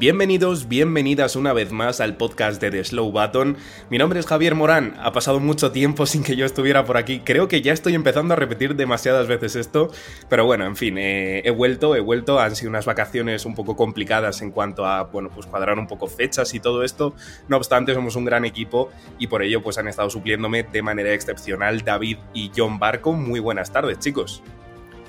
Bienvenidos, bienvenidas una vez más al podcast de The Slow Button. Mi nombre es Javier Morán, ha pasado mucho tiempo sin que yo estuviera por aquí. Creo que ya estoy empezando a repetir demasiadas veces esto, pero bueno, en fin, eh, he vuelto, he vuelto. Han sido unas vacaciones un poco complicadas en cuanto a, bueno, pues cuadrar un poco fechas y todo esto. No obstante, somos un gran equipo y por ello pues han estado supliéndome de manera excepcional David y John Barco. Muy buenas tardes, chicos.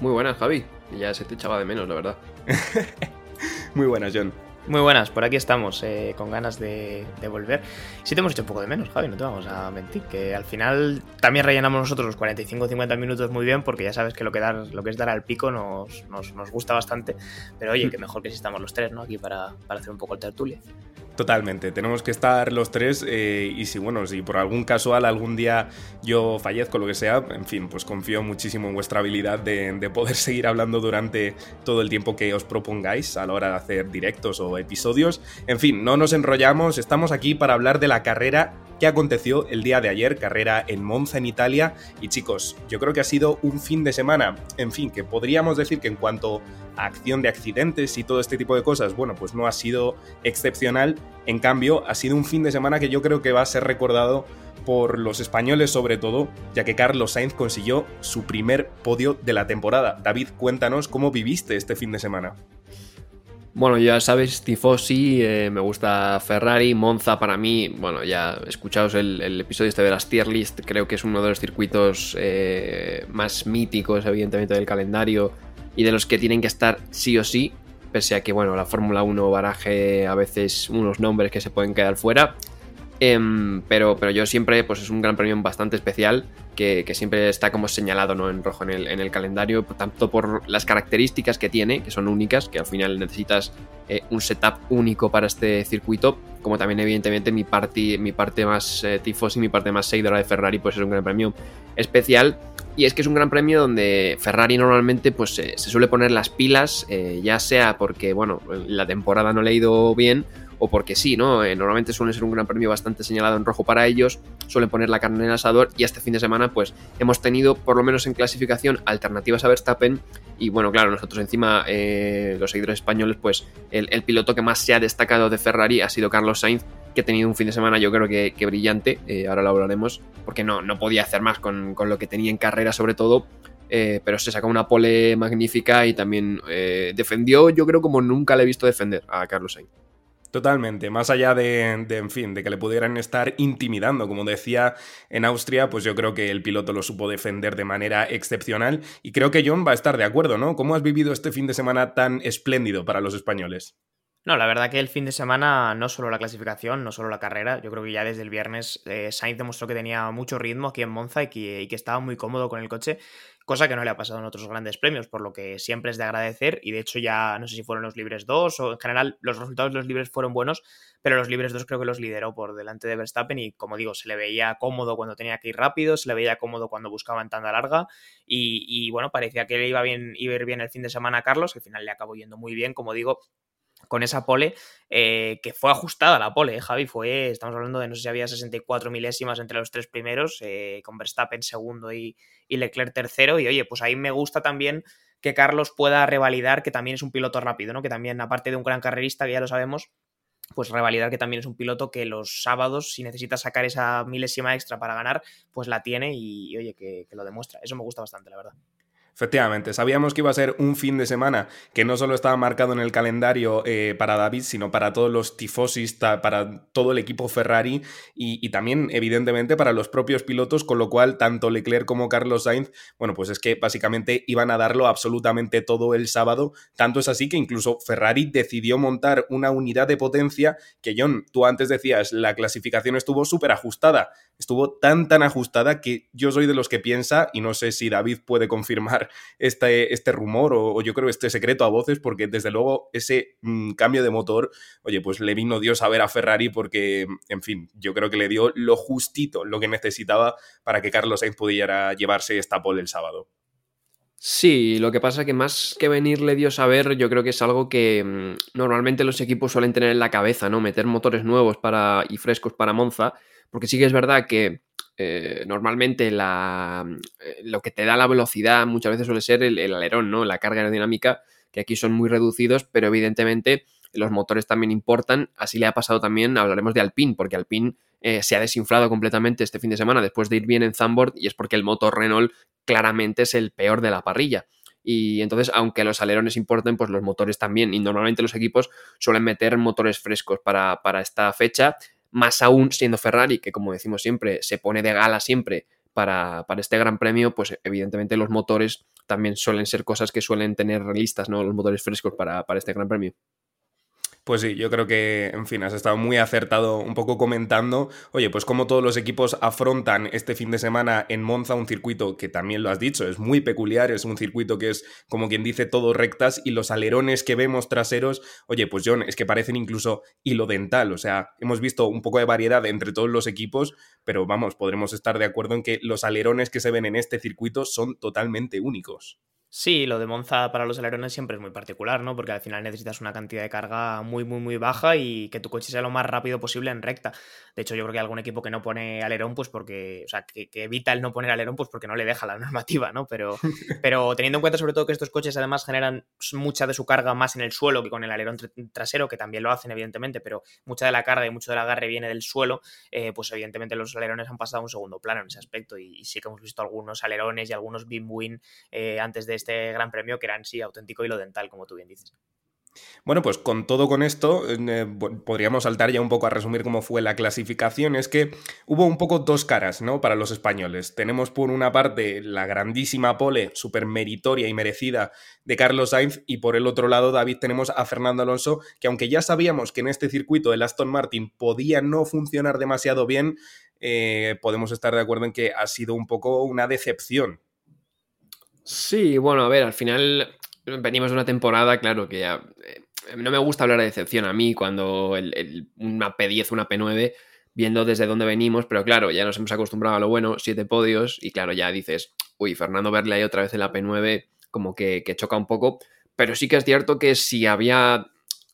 Muy buenas, Javi. Ya se te echaba de menos, la verdad. Muy buenas, John. Muy buenas, por aquí estamos, eh, con ganas de, volver. Sí te hemos hecho un poco de menos, Javi, no te vamos a mentir, que al final también rellenamos nosotros los 45-50 minutos muy bien, porque ya sabes que lo que, dar, lo que es dar al pico nos, nos, nos gusta bastante, pero oye, que mejor que si estamos los tres, ¿no? Aquí para, para hacer un poco el tertulia. Totalmente, tenemos que estar los tres eh, y si bueno, si por algún casual algún día yo fallezco lo que sea, en fin, pues confío muchísimo en vuestra habilidad de, de, poder seguir hablando durante todo el tiempo que os propongáis a la hora de hacer directos o episodios. En fin, no nos enrollamos, estamos aquí para hablar de la carrera que aconteció el día de ayer, carrera en Monza en Italia y chicos, yo creo que ha sido un fin de semana, en fin, que podríamos decir que en cuanto a acción de accidentes y todo este tipo de cosas, bueno, pues no ha sido excepcional, en cambio ha sido un fin de semana que yo creo que va a ser recordado por los españoles sobre todo, ya que Carlos Sainz consiguió su primer podio de la temporada. David, cuéntanos cómo viviste este fin de semana. Bueno, ya sabes, Tifosi, eh, me gusta Ferrari, Monza para mí, bueno, ya escuchaos el, el, episodio este de las tier list, creo que es uno de los circuitos eh, más míticos, evidentemente, del calendario y de los que tienen que estar sí o sí, pese a que, bueno, la Fórmula 1 baraje a veces unos nombres que se pueden quedar fuera. Eh, pero, pero yo siempre, pues es un gran premio bastante especial que, que siempre está como señalado ¿no? en rojo en el, en el, calendario, tanto por las características que tiene, que son únicas, que al final necesitas eh, un setup único para este circuito, como también evidentemente mi, parte mi parte más eh, tifos y mi parte más seguidora de Ferrari, pues es un gran premio especial. Y es que es un gran premio donde Ferrari normalmente pues, se suele poner las pilas, eh, ya sea porque bueno, la temporada no le ha ido bien o porque sí, ¿no? Eh, normalmente suele ser un gran premio bastante señalado en rojo para ellos, suelen poner la carne en el asador y este fin de semana pues hemos tenido por lo menos en clasificación alternativas a Verstappen y bueno, claro, nosotros encima eh, los seguidores españoles pues el, piloto que más se ha destacado de Ferrari ha sido Carlos Sainz que ha tenido un fin de semana yo creo que, brillante, eh, ahora lo hablaremos, porque no, no podía hacer más con, con lo que tenía en carrera sobre todo, pero se sacó una pole magnífica y también defendió, yo creo, como nunca le he visto defender a Carlos Sainz. Totalmente, más allá de, en fin, de que le pudieran estar intimidando, como decía en Austria, pues yo creo que el piloto lo supo defender de manera excepcional y creo que John va a estar de acuerdo, ¿no? ¿Cómo has vivido este fin de semana tan espléndido para los españoles? No, la verdad que el fin de semana, no solo la clasificación, no solo la carrera, yo creo que ya desde el viernes eh, Sainz demostró que tenía mucho ritmo aquí en Monza y que, que, estaba muy cómodo con el coche, cosa que no le ha pasado en otros grandes premios, por lo que siempre es de agradecer y de hecho ya no sé si fueron los libres 2 o en general los resultados de los libres fueron buenos, pero los libres 2 creo que los lideró por delante de Verstappen y como digo, se le veía cómodo cuando tenía que ir rápido, se le veía cómodo cuando buscaba en tanda larga y, bueno, parecía que le iba, bien, iba a ir bien el fin de semana a Carlos, al final le acabó yendo muy bien, como digo, con esa pole, eh, que fue ajustada la pole, ¿eh, Javi, fue, estamos hablando de no sé si había 64 milésimas entre los tres primeros, eh, con Verstappen segundo y, y, Leclerc tercero, y oye, pues ahí me gusta también que Carlos pueda revalidar que también es un piloto rápido, ¿no? Que también, aparte de un gran carrerista, que ya lo sabemos, pues revalidar que también es un piloto que los sábados, si necesita sacar esa milésima extra para ganar, pues la tiene y, oye, que lo demuestra. Eso me gusta bastante, la verdad. Efectivamente, sabíamos que iba a ser un fin de semana que no solo estaba marcado en el calendario eh, para David, sino para todos los tifosis, para todo el equipo Ferrari y, y, también, evidentemente, para los propios pilotos, con lo cual tanto Leclerc como Carlos Sainz, bueno, pues es que básicamente iban a darlo absolutamente todo el sábado. Tanto es así que incluso Ferrari decidió montar una unidad de potencia que, John, tú antes decías, la clasificación estuvo súper ajustada. Estuvo tan, tan ajustada que yo soy de los que piensa, y no sé si David puede confirmar este, este rumor o, yo creo este secreto a voces, porque desde luego ese mm, cambio de motor, oye, pues le vino Dios a ver a Ferrari porque, en fin, yo creo que le dio lo justito, lo que necesitaba para que Carlos Sainz pudiera llevarse esta pole el sábado. Sí, lo que pasa que más que venirle Dios a ver, yo creo que es algo que mm, normalmente los equipos suelen tener en la cabeza, ¿no? Meter motores nuevos para, y frescos para Monza, porque sí que es verdad que eh, normalmente la, eh, lo que te da la velocidad muchas veces suele ser el, el, alerón, ¿no? La carga aerodinámica, que aquí son muy reducidos, pero evidentemente los motores también importan. Así le ha pasado también, hablaremos de Alpine, porque Alpine eh, se ha desinflado completamente este fin de semana después de ir bien en Zandvoort y es porque el motor Renault claramente es el peor de la parrilla. Y entonces, aunque los alerones importen, pues los motores también. Y normalmente los equipos suelen meter motores frescos para, para esta fecha, más aún siendo Ferrari, que como decimos siempre, se pone de gala siempre para, para, este gran premio, pues evidentemente los motores también suelen ser cosas que suelen tener listas, ¿no? Los motores frescos para, para este gran premio. Pues sí, yo creo que, en fin, has estado muy acertado un poco comentando, oye, pues como todos los equipos afrontan este fin de semana en Monza un circuito que también lo has dicho, es muy peculiar, es un circuito que es, como quien dice, todo rectas y los alerones que vemos traseros, oye, pues John, es que parecen incluso hilo dental, o sea, hemos visto un poco de variedad entre todos los equipos, pero vamos, podremos estar de acuerdo en que los alerones que se ven en este circuito son totalmente únicos. Sí, lo de Monza para los alerones siempre es muy particular, ¿no? Porque al final necesitas una cantidad de carga muy, muy, muy baja y que tu coche sea lo más rápido posible en recta. De hecho, yo creo que hay algún equipo que no pone alerón, pues porque, o sea, que, evita el no poner alerón, pues porque no le deja la normativa, ¿no? Pero, pero teniendo en cuenta sobre todo que estos coches además generan mucha de su carga más en el suelo que con el alerón trasero, que también lo hacen, evidentemente, pero mucha de la carga y mucho del agarre viene del suelo, eh, pues evidentemente los alerones han pasado a un segundo plano en ese aspecto y, sí que hemos visto algunos alerones y algunos beam win eh, antes de este Gran Premio que eran sí auténtico hilo dental, como tú bien dices. Bueno, pues con todo con esto, eh, podríamos saltar ya un poco a resumir cómo fue la clasificación. Es que hubo un poco dos caras, ¿no? Para los españoles. Tenemos por una parte la grandísima pole, súper meritoria y merecida de Carlos Sainz, y por el otro lado, David, tenemos a Fernando Alonso, que aunque ya sabíamos que en este circuito el Aston Martin podía no funcionar demasiado bien, eh, podemos estar de acuerdo en que ha sido un poco una decepción Sí, bueno, a ver, al final venimos de una temporada, claro, que ya, eh, no me gusta hablar de decepción a mí cuando el, una P10, una P9, viendo desde dónde venimos, pero claro, ya nos hemos acostumbrado a lo bueno, siete podios, y claro, ya dices, uy, Fernando verle ahí otra vez en la P9, como que, que choca un poco, pero sí que es cierto que si había,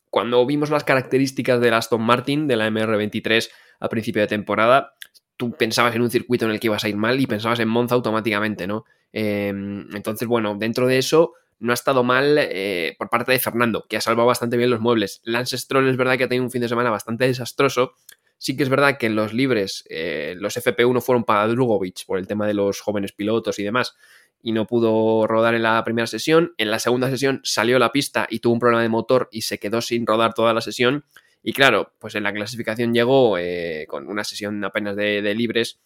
cuando vimos las características del Aston Martin, de la MR23 a principio de temporada, tú pensabas en un circuito en el que ibas a ir mal y pensabas en Monza automáticamente, ¿no? Em, entonces, bueno, dentro de eso no ha estado mal eh, por parte de Fernando, que ha salvado bastante bien los muebles. Lance Stroll es verdad que ha tenido un fin de semana bastante desastroso. Sí que es verdad que en los libres eh, los FP1 fueron para Drugovic por el tema de los jóvenes pilotos y demás, y no pudo rodar en la primera sesión. En la segunda sesión salió la pista y tuvo un problema de motor y se quedó sin rodar toda la sesión. Y claro, pues en la clasificación llegó eh, con una sesión apenas de, libres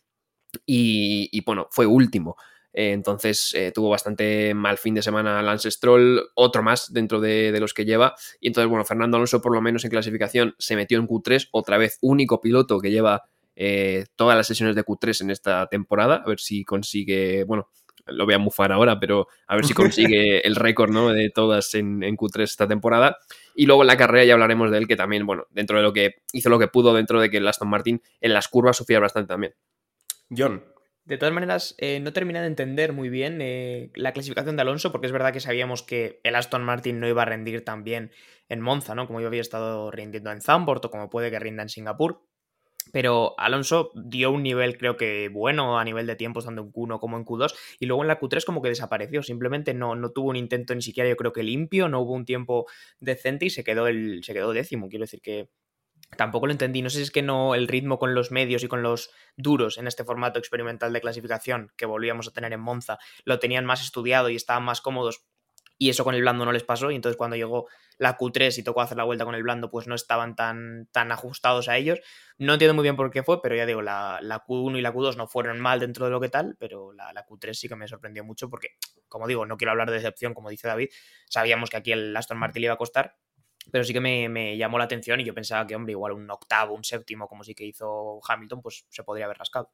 y, y, bueno, fue último. Eh, entonces eh, tuvo bastante mal fin de semana Lance Stroll, otro más dentro de, los que lleva. Y entonces, bueno, Fernando Alonso, por lo menos en clasificación, se metió en Q3, otra vez único piloto que lleva eh, todas las sesiones de Q3 en esta temporada. A ver si consigue, bueno, lo voy a mufar ahora, pero a ver si consigue el récord ¿no? de todas en, en, Q3 esta temporada. Y luego en la carrera ya hablaremos de él, que también, bueno, dentro de lo que hizo lo que pudo, dentro de que el Aston Martin en las curvas sufría bastante también. John, de todas maneras, eh, no terminé de entender muy bien eh, la clasificación de Alonso, porque es verdad que sabíamos que el Aston Martin no iba a rendir tan bien en Monza, ¿no? Como yo había estado rindiendo en Zandvoort o como puede que rinda en Singapur. Pero Alonso dio un nivel, creo que bueno, a nivel de tiempos, tanto en Q1 como en Q2, y luego en la Q3 como que desapareció. Simplemente no, no tuvo un intento ni siquiera, yo creo que limpio, no hubo un tiempo decente y se quedó, el, se quedó décimo. Quiero decir que Tampoco lo entendí. No sé si es que no el ritmo con los medios y con los duros en este formato experimental de clasificación que volvíamos a tener en Monza lo tenían más estudiado y estaban más cómodos. Y eso con el blando no les pasó. Y entonces cuando llegó la Q3 y tocó hacer la vuelta con el blando, pues no estaban tan, tan ajustados a ellos. No entiendo muy bien por qué fue, pero ya digo, la, Q1 y la Q2 no fueron mal dentro de lo que tal, pero la, la, Q3 sí que me sorprendió mucho porque, como digo, no quiero hablar de decepción, como dice David. Sabíamos que aquí el Aston Martin le iba a costar, pero sí que me, llamó la atención y yo pensaba que, hombre, igual un octavo, un séptimo, como sí que hizo Hamilton, pues se podría haber rascado.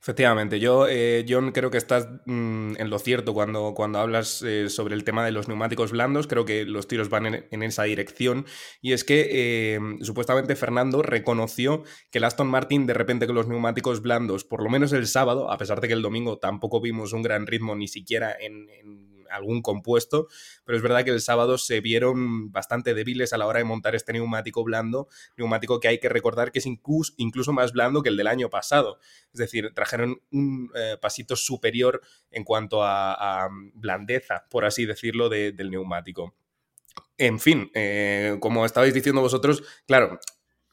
Efectivamente, yo, eh, creo que estás mm, en lo cierto cuando, cuando hablas eh, sobre el tema de los neumáticos blandos. Creo que los tiros van en, esa dirección. Y es que eh, supuestamente Fernando reconoció que el Aston Martin, de repente, con los neumáticos blandos, por lo menos el sábado, a pesar de que el domingo tampoco vimos un gran ritmo ni siquiera en algún compuesto, pero es verdad que el sábado se vieron bastante débiles a la hora de montar este neumático blando, neumático que hay que recordar que es incluso, incluso más blando que el del año pasado. Es decir, trajeron un eh, pasito superior en cuanto a, blandeza, por así decirlo, del neumático. En fin, eh, como estabais diciendo vosotros, claro,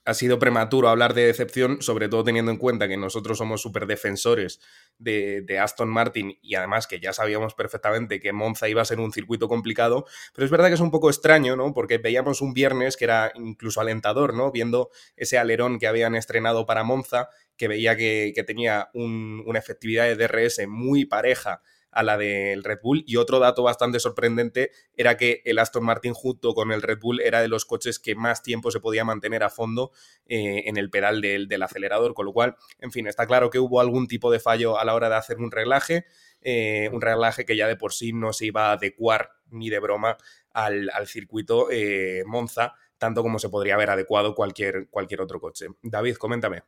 ha sido prematuro hablar de decepción, sobre todo teniendo en cuenta que nosotros somos súper defensores de, Aston Martin y además que ya sabíamos perfectamente que Monza iba a ser un circuito complicado, pero es verdad que es un poco extraño, ¿no? Porque veíamos un viernes que era incluso alentador, ¿no? Viendo ese alerón que habían estrenado para Monza, que veía que, tenía una efectividad de DRS muy pareja a la del Red Bull. Y otro dato bastante sorprendente era que el Aston Martin junto con el Red Bull era de los coches que más tiempo se podía mantener a fondo eh, en el pedal del, acelerador, con lo cual, en fin, está claro que hubo algún tipo de fallo a la hora de hacer un reglaje, eh, un reglaje que ya de por sí no se iba a adecuar ni de broma al, circuito eh, Monza, tanto como se podría haber adecuado cualquier, cualquier otro coche. David, coméntame.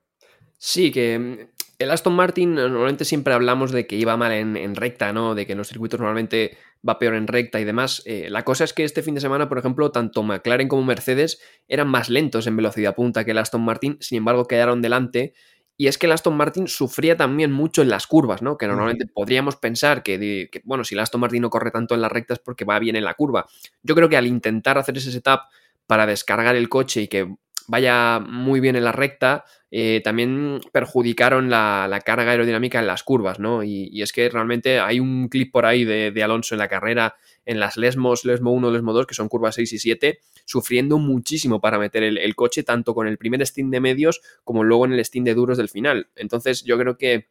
Sí, que mm, el Aston Martin normalmente siempre hablamos de que iba mal en, recta, ¿no? De que en los circuitos normalmente va peor en recta y demás. Eh, la cosa es que este fin de semana, por ejemplo, tanto McLaren como Mercedes eran más lentos en velocidad punta que el Aston Martin, sin embargo quedaron delante. Y es que el Aston Martin sufría también mucho en las curvas, ¿no? Que normalmente podríamos pensar que, que, bueno, si el Aston Martin no corre tanto en las rectas es porque va bien en la curva. Yo creo que al intentar hacer ese setup para descargar el coche y que vaya muy bien en la recta, eh, también perjudicaron la, carga aerodinámica en las curvas, ¿no? Y, es que realmente hay un clip por ahí de, Alonso en la carrera, en las Lesmos, Lesmo 1, Lesmo 2, que son curvas 6 y 7, sufriendo muchísimo para meter el, coche, tanto con el primer stint de medios como luego en el stint de duros del final. Entonces yo creo que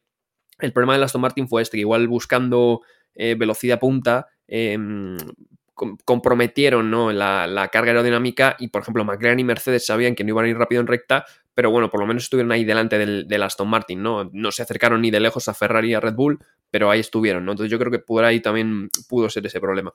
el problema de Aston Martin fue este, que igual buscando eh, velocidad punta, em, comprometieron ¿no? la, carga aerodinámica y, por ejemplo, McLaren y Mercedes sabían que no iban a ir rápido en recta, pero bueno, por lo menos estuvieron ahí delante del, Aston Martin, ¿no? No se acercaron ni de lejos a Ferrari y a Red Bull, pero ahí estuvieron, ¿no? Entonces yo creo que por ahí también pudo ser ese problema.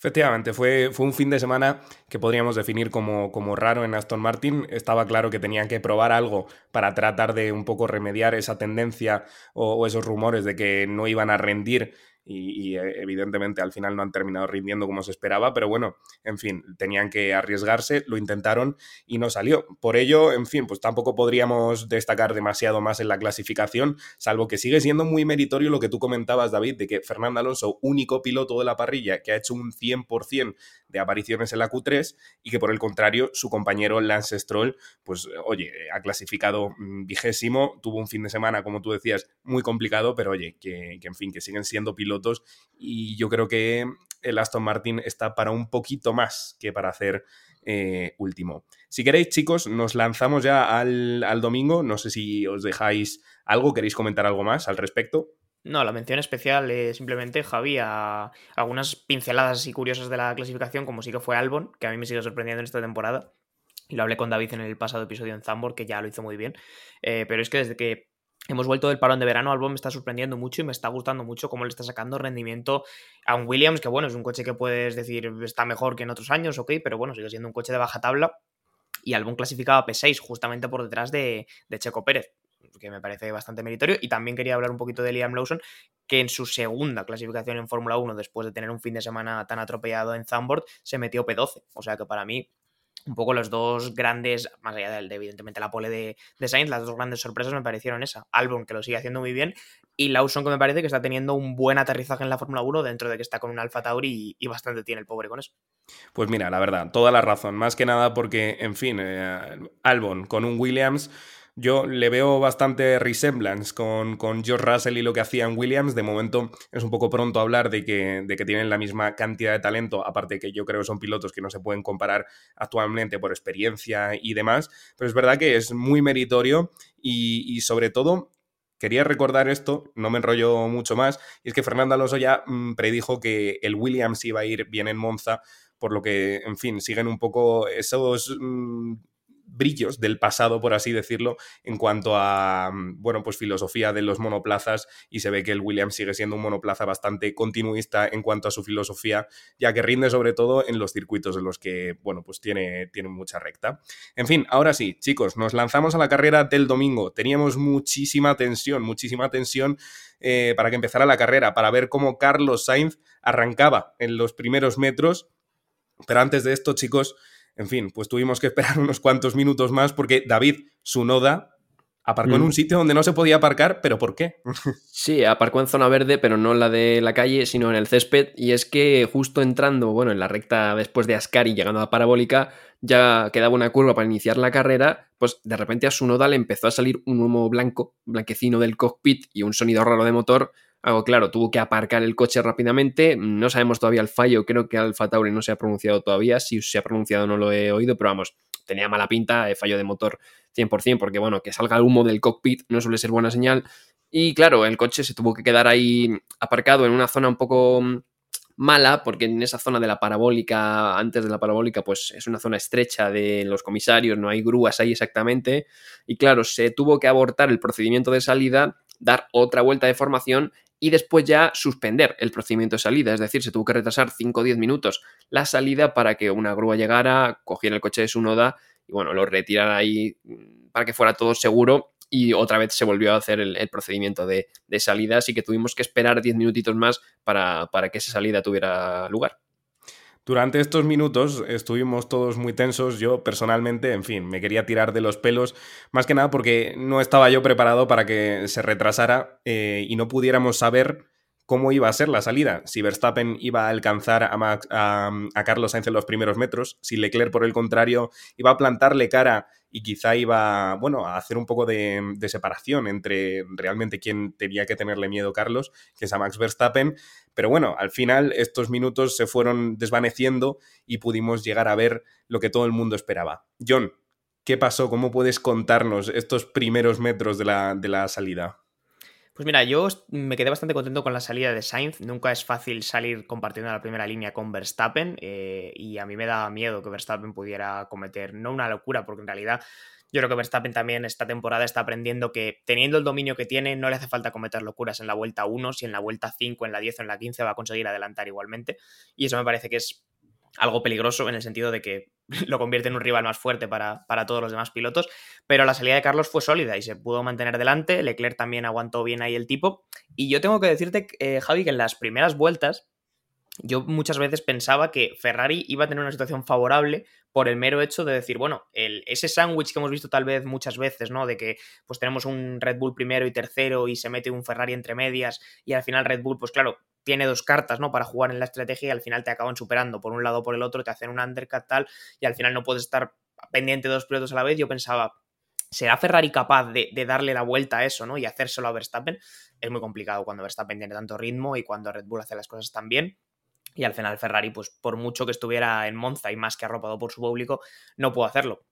Efectivamente, fue, fue un fin de semana que podríamos definir como, como, raro en Aston Martin. Estaba claro que tenían que probar algo para tratar de un poco remediar esa tendencia o esos rumores de que no iban a rendir y, eh, evidentemente al final no han terminado rindiendo como se esperaba, pero bueno, en fin, tenían que arriesgarse, lo intentaron y no salió. Por ello, en fin, pues tampoco podríamos destacar demasiado más en la clasificación, salvo que sigue siendo muy meritorio lo que tú comentabas, David, de que Fernando Alonso, único piloto de la parrilla que ha hecho un 100% de apariciones en la Q3 y que por el contrario su compañero Lance Stroll, pues oye, ha clasificado mm, vigésimo, tuvo un fin de semana, como tú decías, muy complicado, pero oye, que, que en fin, que siguen siendo pilotos y yo creo que el Aston Martin está para un poquito más que para hacer eh, último. Si queréis, chicos, nos lanzamos ya al, domingo. No sé si os dejáis algo, queréis comentar algo más al respecto. No, la mención especial es simplemente, Javi, a algunas pinceladas y curiosas de la clasificación, como sí que fue Albon, que a mí me sigue sorprendiendo en esta temporada. Lo hablé con David en el pasado episodio en Zambor, que ya lo hizo muy bien. Eh, pero es que desde que Hemos vuelto del parón de verano, Albon me está sorprendiendo mucho y me está gustando mucho cómo le está sacando rendimiento a un Williams, que bueno, es un coche que puedes decir está mejor que en otros años, ok, pero bueno, sigue siendo un coche de baja tabla. Y Albon clasificaba P6 justamente por detrás de, Checo Pérez, que me parece bastante meritorio. Y también quería hablar un poquito de Liam Lawson, que en su segunda clasificación en Fórmula 1, después de tener un fin de semana tan atropellado en Zandvoort, se metió P12. O sea que para mí un poco los dos grandes, más allá del de evidentemente la pole de, de, Sainz, las dos grandes sorpresas me parecieron esa. Albon, que lo sigue haciendo muy bien, y Lawson, que me parece que está teniendo un buen aterrizaje en la Fórmula 1 dentro de que está con un Alfa Tauri y, bastante tiene el pobre con eso. Pues mira, la verdad, toda la razón. Más que nada porque, en fin, eh, Albon con un Williams yo le veo bastante resemblance con, con George Russell y lo que hacía en Williams. De momento es un poco pronto hablar de que, de que tienen la misma cantidad de talento, aparte que yo creo que son pilotos que no se pueden comparar actualmente por experiencia y demás, pero es verdad que es muy meritorio y, sobre todo quería recordar esto, no me enrollo mucho más, y es que Fernando Alonso ya mm, predijo que el Williams iba a ir bien en Monza, por lo que, en fin, siguen un poco esos mm, brillos del pasado, por así decirlo, en cuanto a, mm, bueno, pues filosofía de los monoplazas y se ve que el Williams sigue siendo un monoplaza bastante continuista en cuanto a su filosofía, ya que rinde sobre todo en los circuitos en los que, bueno, pues tiene, tiene mucha recta. En fin, ahora sí, chicos, nos lanzamos a la carrera del domingo. Teníamos muchísima tensión, muchísima tensión eh, para que empezara la carrera, para ver cómo Carlos Sainz arrancaba en los primeros metros. Pero antes de esto, chicos, en fin, pues tuvimos que esperar unos cuantos minutos más porque David Sunoda aparcó en un mm. sitio donde no se podía aparcar, pero ¿por qué? Sí, aparcó en zona verde, pero no en la de la calle, sino en el césped. Y es que justo entrando, bueno, en la recta después de Ascari, llegando a la parabólica, ya quedaba una curva para iniciar la carrera, pues de repente a Sunoda le empezó a salir un humo blanco, blanquecino del cockpit y un sonido raro de motor algo claro, tuvo que aparcar el coche rápidamente. No sabemos todavía el fallo, creo que Alfa Tauri no se ha pronunciado todavía. Si se ha pronunciado no lo he oído, pero vamos, tenía mala pinta, eh, fallo de motor 100%, porque bueno, que salga humo del cockpit no suele ser buena señal. Y claro, el coche se tuvo que quedar ahí aparcado en una zona un poco mm, mala, porque en esa zona de la parabólica, antes de la parabólica, pues es una zona estrecha de los comisarios, no hay grúas ahí exactamente. Y claro, se tuvo que abortar el procedimiento de salida, dar otra vuelta de formación y después ya suspender el procedimiento de salida. Es decir, se tuvo que retrasar 5 o 10 minutos la salida para que una grúa llegara, cogiera el coche de su noda y bueno, lo retirara ahí mm, para que fuera todo seguro y otra vez se volvió a hacer el, procedimiento de, salida, así que tuvimos que esperar 10 minutitos más para, para que esa salida tuviera lugar. Durante estos minutos estuvimos todos muy tensos. Yo personalmente, en fin, me quería tirar de los pelos, más que nada porque no estaba yo preparado para que se retrasara eh, y no pudiéramos saber cómo iba a ser la salida, si Verstappen iba a alcanzar a, a, Carlos Sainz en los primeros metros, si Leclerc por el contrario iba a plantarle cara y quizá iba, bueno, a hacer un poco de, separación entre realmente quién tenía que tenerle miedo Carlos, que es a Max Verstappen, pero bueno, al final estos minutos se fueron desvaneciendo y pudimos llegar a ver lo que todo el mundo esperaba. John, ¿qué pasó? ¿Cómo puedes contarnos estos primeros metros de la, de la salida? Pues mira, yo me quedé bastante contento con la salida de Sainz. Nunca es fácil salir compartiendo la primera línea con Verstappen eh, y a mí me daba miedo que Verstappen pudiera cometer, no una locura, porque en realidad yo creo que Verstappen también esta temporada está aprendiendo que teniendo el dominio que tiene no le hace falta cometer locuras en la vuelta 1, si en la vuelta 5, en la 10 o en la 15 va a conseguir adelantar igualmente. Y eso me parece que es algo peligroso en el sentido de que lo convierte en un rival más fuerte para, todos los demás pilotos, pero la salida de Carlos fue sólida y se pudo mantener delante, Leclerc también aguantó bien ahí el tipo, y yo tengo que decirte, eh, Javi, que en las primeras vueltas yo muchas veces pensaba que Ferrari iba a tener una situación favorable por el mero hecho de decir, bueno, el, ese sándwich que hemos visto tal vez muchas veces, ¿no? De que pues tenemos un Red Bull primero y tercero y se mete un Ferrari entre medias y al final Red Bull, pues claro, tiene dos cartas, ¿no? Para jugar en la estrategia y al final te acaban superando por un lado o por el otro, te hacen un undercut tal y al final no puedes estar pendiente de dos pilotos a la vez. Yo pensaba, ¿será Ferrari capaz de, darle la vuelta a eso, ¿no? Y hacérselo a Verstappen? Es muy complicado cuando Verstappen tiene tanto ritmo y cuando Red Bull hace las cosas tan bien. Y al final Ferrari, pues por mucho que estuviera en Monza y más que arropado por su público, no pudo hacerlo.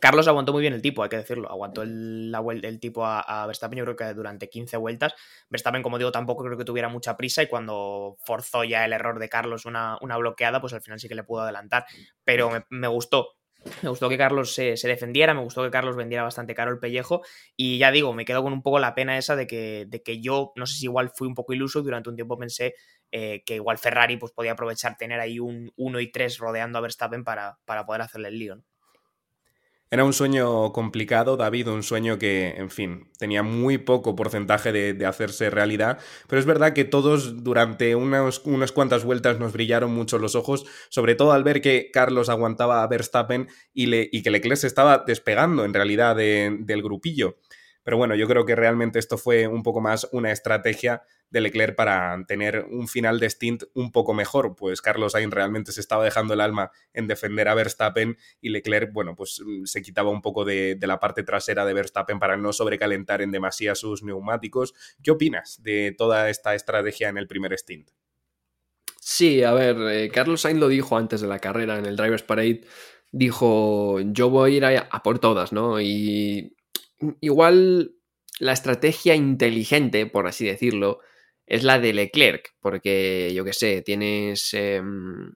Carlos aguantó muy bien el tipo, hay que decirlo. Aguantó el, el tipo a, Verstappen, yo creo que durante 15 vueltas. Verstappen, como digo, tampoco creo que tuviera mucha prisa y cuando forzó ya el error de Carlos una, una bloqueada, pues al final sí que le pudo adelantar. Pero me, gustó. Me gustó que Carlos se, defendiera, me gustó que Carlos vendiera bastante caro el pellejo y ya digo, me quedo con un poco la pena esa de que, de que yo, no sé si igual fui un poco iluso durante un tiempo pensé eh, que igual Ferrari pues, podía aprovechar tener ahí un 1 y 3 rodeando a Verstappen para, para poder hacerle el lío. ¿no? Era un sueño complicado, David, un sueño que, en fin, tenía muy poco porcentaje de, hacerse realidad, pero es verdad que todos durante unas cuantas vueltas nos brillaron mucho los ojos, sobre todo al ver que Carlos aguantaba a Verstappen y, le, y que Leclerc se estaba despegando en realidad del grupillo. Pero bueno, yo creo que realmente esto fue un poco más una estrategia de Leclerc para tener un final de stint un poco mejor, pues Carlos Sainz realmente se estaba dejando el alma en defender a Verstappen y Leclerc, bueno, pues mm, se quitaba un poco de, la parte trasera de Verstappen para no sobrecalentar en demasía sus neumáticos. ¿Qué opinas de toda esta estrategia en el primer stint? Sí, a ver, eh, Carlos Sainz lo dijo antes de la carrera en el Drivers Parade, dijo, yo voy a ir a, a por todas, ¿no? Y igual la estrategia inteligente, por así decirlo, es la de Leclerc, porque yo qué sé, tienes em,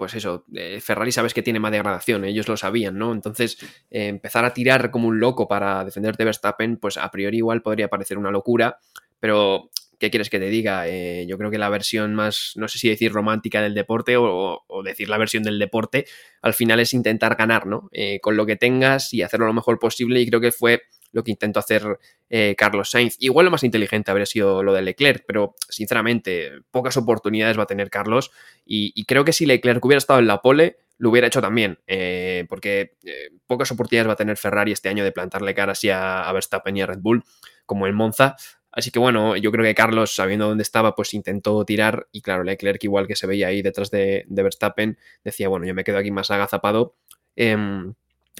pues eso, eh, Ferrari sabes que tiene más degradación, ellos lo sabían, ¿no? Entonces, eh, empezar a tirar como un loco para defenderte Verstappen, pues a priori igual podría parecer una locura, pero ¿qué quieres que te diga? Eh, yo creo que la versión más, no sé si decir romántica del deporte o, decir la versión del deporte, al final es intentar ganar, ¿no? con lo que tengas y hacerlo lo mejor posible y creo que fue lo que intentó hacer Carlos Sainz. Igual lo más inteligente habría sido lo de Leclerc, pero sinceramente pocas oportunidades va a tener Carlos y, creo que si Leclerc hubiera estado en la pole, lo hubiera hecho también, eh, porque eh, pocas oportunidades va a tener Ferrari este año de plantarle cara así a, Verstappen y a Red Bull, como en Monza. Así que bueno, yo creo que Carlos, sabiendo dónde estaba, pues intentó tirar. Y claro, Leclerc, igual que se veía ahí detrás de, Verstappen, decía, bueno, yo me quedo aquí más agazapado. Em,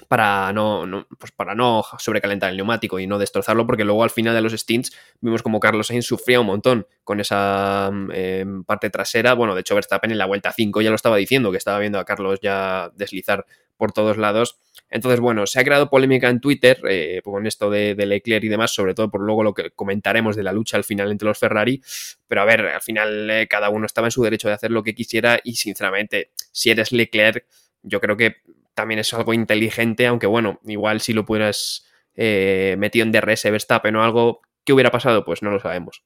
para no, pues para no sobrecalentar el neumático y no destrozarlo, porque luego al final de los stints vimos como Carlos Sainz sufría un montón con esa em, parte trasera. Bueno, de hecho, Verstappen en la vuelta 5 ya lo estaba diciendo, que estaba viendo a Carlos ya deslizar por todos lados. Entonces, bueno, se ha creado polémica en Twitter eh, con esto de, Leclerc y demás, sobre todo por luego lo que comentaremos de la lucha al final entre los Ferrari. Pero a ver, al final eh, cada uno estaba en su derecho de hacer lo que quisiera y sinceramente, si eres Leclerc, yo creo que también es algo inteligente, aunque bueno, igual si lo pudieras eh, metido en DRS Verstappen o algo, ¿qué hubiera pasado? Pues no lo sabemos.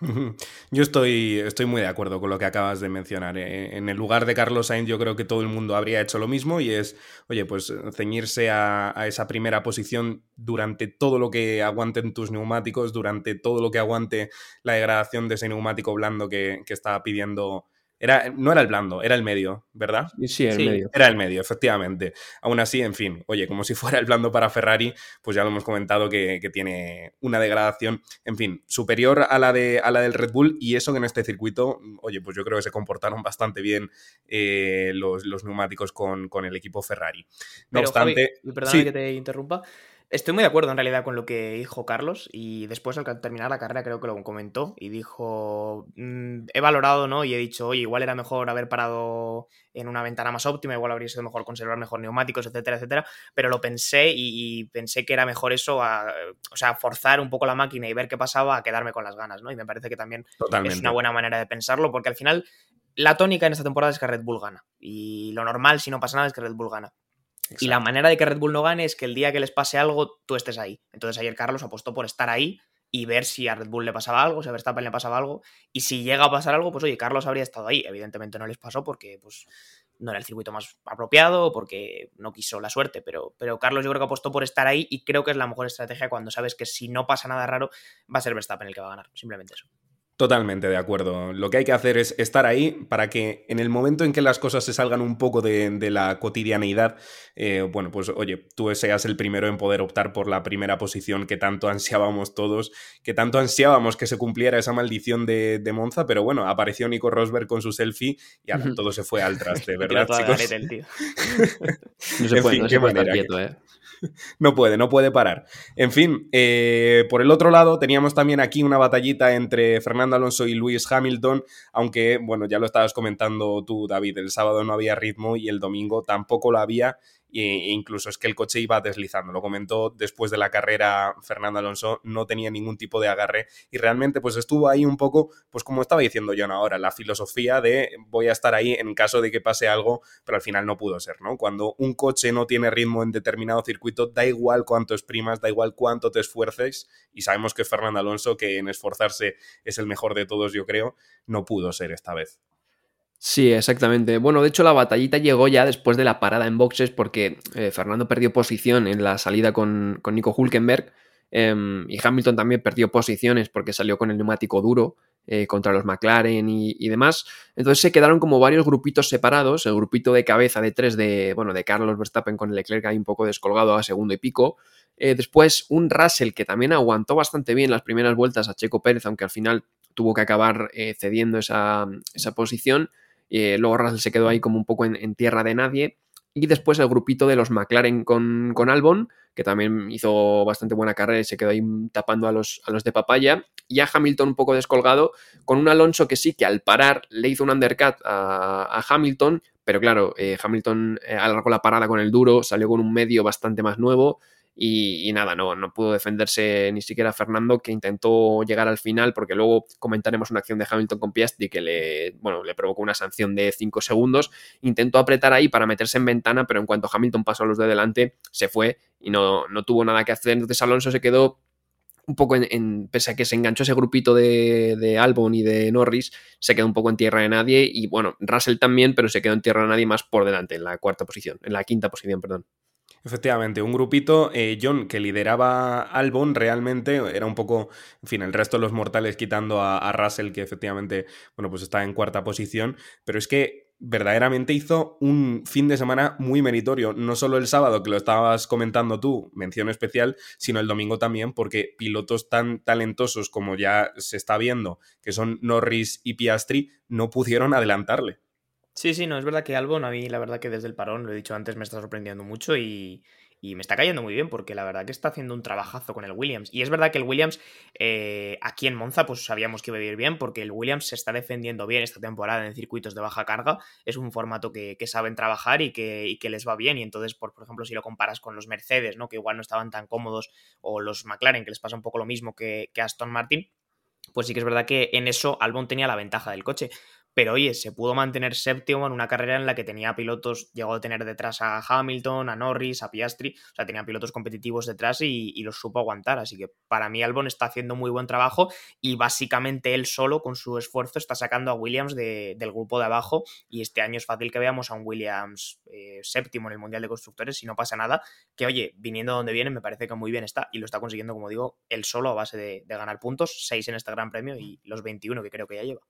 Yo estoy, estoy muy de acuerdo con lo que acabas de mencionar. Eh, en el lugar de Carlos Sainz yo creo que todo el mundo habría hecho lo mismo y es, oye, pues ceñirse a, esa primera posición durante todo lo que aguanten tus neumáticos, durante todo lo que aguante la degradación de ese neumático blando que, estaba pidiendo era, no era el blando, era el medio, ¿verdad? Sí, el medio. Era el medio, efectivamente. Aún así, en fin, oye, como si fuera el blando para Ferrari, pues ya lo hemos comentado que, tiene una degradación, en fin, superior a la, de, a la del Red Bull y eso que en este circuito, oye, pues yo creo que se comportaron bastante bien eh, los, neumáticos con, el equipo Ferrari. No obstante... perdona que te interrumpa. Estoy muy de acuerdo en realidad con lo que dijo Carlos y después al terminar la carrera creo que lo comentó y dijo, mm, he valorado, ¿no? Y he dicho, oye, igual era mejor haber parado en una ventana más óptima, igual habría sido mejor conservar mejor neumáticos, etcétera, etcétera, pero lo pensé y, pensé que era mejor eso, o sea, forzar un poco la máquina y ver qué pasaba a quedarme con las ganas, ¿no? Y me parece que también es una buena manera de pensarlo porque al final la tónica en esta temporada es que Red Bull gana y lo normal si no pasa nada es que Red Bull gana. Y la manera de que Red Bull no gane es que el día que les pase algo, tú estés ahí. Entonces ayer Carlos apostó por estar ahí y ver si a Red Bull le pasaba algo, si a Verstappen le pasaba algo. Y si llega a pasar algo, pues oye, Carlos habría estado ahí. Evidentemente no les pasó porque pues, no era el circuito más apropiado, porque no quiso la suerte, pero, pero Carlos yo creo que apostó por estar ahí y creo que es la mejor estrategia cuando sabes que si no pasa nada raro, va a ser Verstappen el que va a ganar. Simplemente eso. Totalmente de acuerdo. Lo que hay que hacer es estar ahí para que en el momento en que las cosas se salgan un poco de, la cotidianeidad, eh, bueno, pues oye, tú seas el primero en poder optar por la primera posición que tanto ansiábamos todos, que tanto ansiábamos que se cumpliera esa maldición de, Monza, pero bueno, apareció Nico Rosberg con su selfie y ahora todo se fue al traste, ¿verdad, chicos? no se puede, no se puede estar quieto, ¿eh? no puede, no puede parar. En fin, eh, por el otro lado, teníamos también aquí una batallita entre Fernando Alonso y Lewis Hamilton, aunque, bueno, ya lo estabas comentando tú, David, el sábado no había ritmo y el domingo tampoco lo había, e incluso es que el coche iba deslizando. Lo comentó después de la carrera Fernando Alonso, no tenía ningún tipo de agarre y realmente pues estuvo ahí un poco, pues como estaba diciendo John ahora, la filosofía de voy a estar ahí en caso de que pase algo, pero al final no pudo ser, ¿no? Cuando un coche no tiene ritmo en determinado circuito, da igual cuánto exprimas, da igual cuánto te esfuerces y sabemos que Fernando Alonso, que en esforzarse es el mejor de todos, yo creo, no pudo ser esta vez. Sí, exactamente. Bueno, de hecho la batallita llegó ya después de la parada en boxes porque eh, Fernando perdió posición en la salida con, Nico Hulkenberg em, y Hamilton también perdió posiciones porque salió con el neumático duro eh, contra los McLaren y, demás. Entonces se quedaron como varios grupitos separados, el grupito de cabeza de tres de, bueno, de Carlos Verstappen con el Leclerc ahí un poco descolgado a segundo y pico. Eh, después un Russell que también aguantó bastante bien las primeras vueltas a Checo Pérez, aunque al final tuvo que acabar cediendo esa, esa posición. Eh, luego Russell se quedó ahí como un poco en, tierra de nadie. Y después el grupito de los McLaren con, con, Albon, que también hizo bastante buena carrera y se quedó ahí tapando a los, a los de papaya. Y a Hamilton un poco descolgado, con un Alonso que sí, que al parar le hizo un undercut a, Hamilton, pero claro, eh, Hamilton eh, alargó la parada con el duro, salió con un medio bastante más nuevo y, nada, no, no pudo defenderse ni siquiera Fernando, que intentó llegar al final, porque luego comentaremos una acción de Hamilton con Piastri que le, bueno, le provocó una sanción de 5 segundos. Intentó apretar ahí para meterse en ventana, pero en cuanto Hamilton pasó a los de delante, se fue y no, no tuvo nada que hacer. Entonces Alonso se quedó un poco en, pese a que se enganchó ese grupito de, de, Albon y de Norris, se quedó un poco en tierra de nadie y bueno, Russell también, pero se quedó en tierra de nadie más por delante, en la cuarta posición, en la quinta posición, perdón. Efectivamente, un grupito, eh, John, que lideraba Albon realmente, era un poco, en fin, el resto de los mortales quitando a, Russell, que efectivamente, bueno, pues está en cuarta posición, pero es que verdaderamente hizo un fin de semana muy meritorio, no solo el sábado, que lo estabas comentando tú, mención especial, sino el domingo también, porque pilotos tan talentosos como ya se está viendo, que son Norris y Piastri, no pudieron adelantarle. Sí, sí, no, es verdad que Albon a mí la verdad que desde el parón, lo he dicho antes, me está sorprendiendo mucho y, me está cayendo muy bien porque la verdad que está haciendo un trabajazo con el Williams. Y es verdad que el Williams eh, aquí en Monza pues sabíamos que iba a ir bien porque el Williams se está defendiendo bien esta temporada en circuitos de baja carga. Es un formato que, saben trabajar y que, que, les va bien. Y entonces, por, por, ejemplo, si lo comparas con los Mercedes, ¿no? que igual no estaban tan cómodos, o los McLaren, que les pasa un poco lo mismo que, que Aston Martin, pues sí que es verdad que en eso Albon tenía la ventaja del coche pero oye, se pudo mantener séptimo en una carrera en la que tenía pilotos, llegó a tener detrás a Hamilton, a Norris, a Piastri, o sea, tenía pilotos competitivos detrás y, los supo aguantar, así que para mí Albon está haciendo muy buen trabajo y básicamente él solo con su esfuerzo está sacando a Williams del grupo de abajo y este año es fácil que veamos a un Williams eh, séptimo en el Mundial de Constructores si no pasa nada, que oye, viniendo donde viene me parece que muy bien está y lo está consiguiendo, como digo, él solo a base de, de ganar puntos, seis en este Gran Premio y los 21 que creo que ya lleva.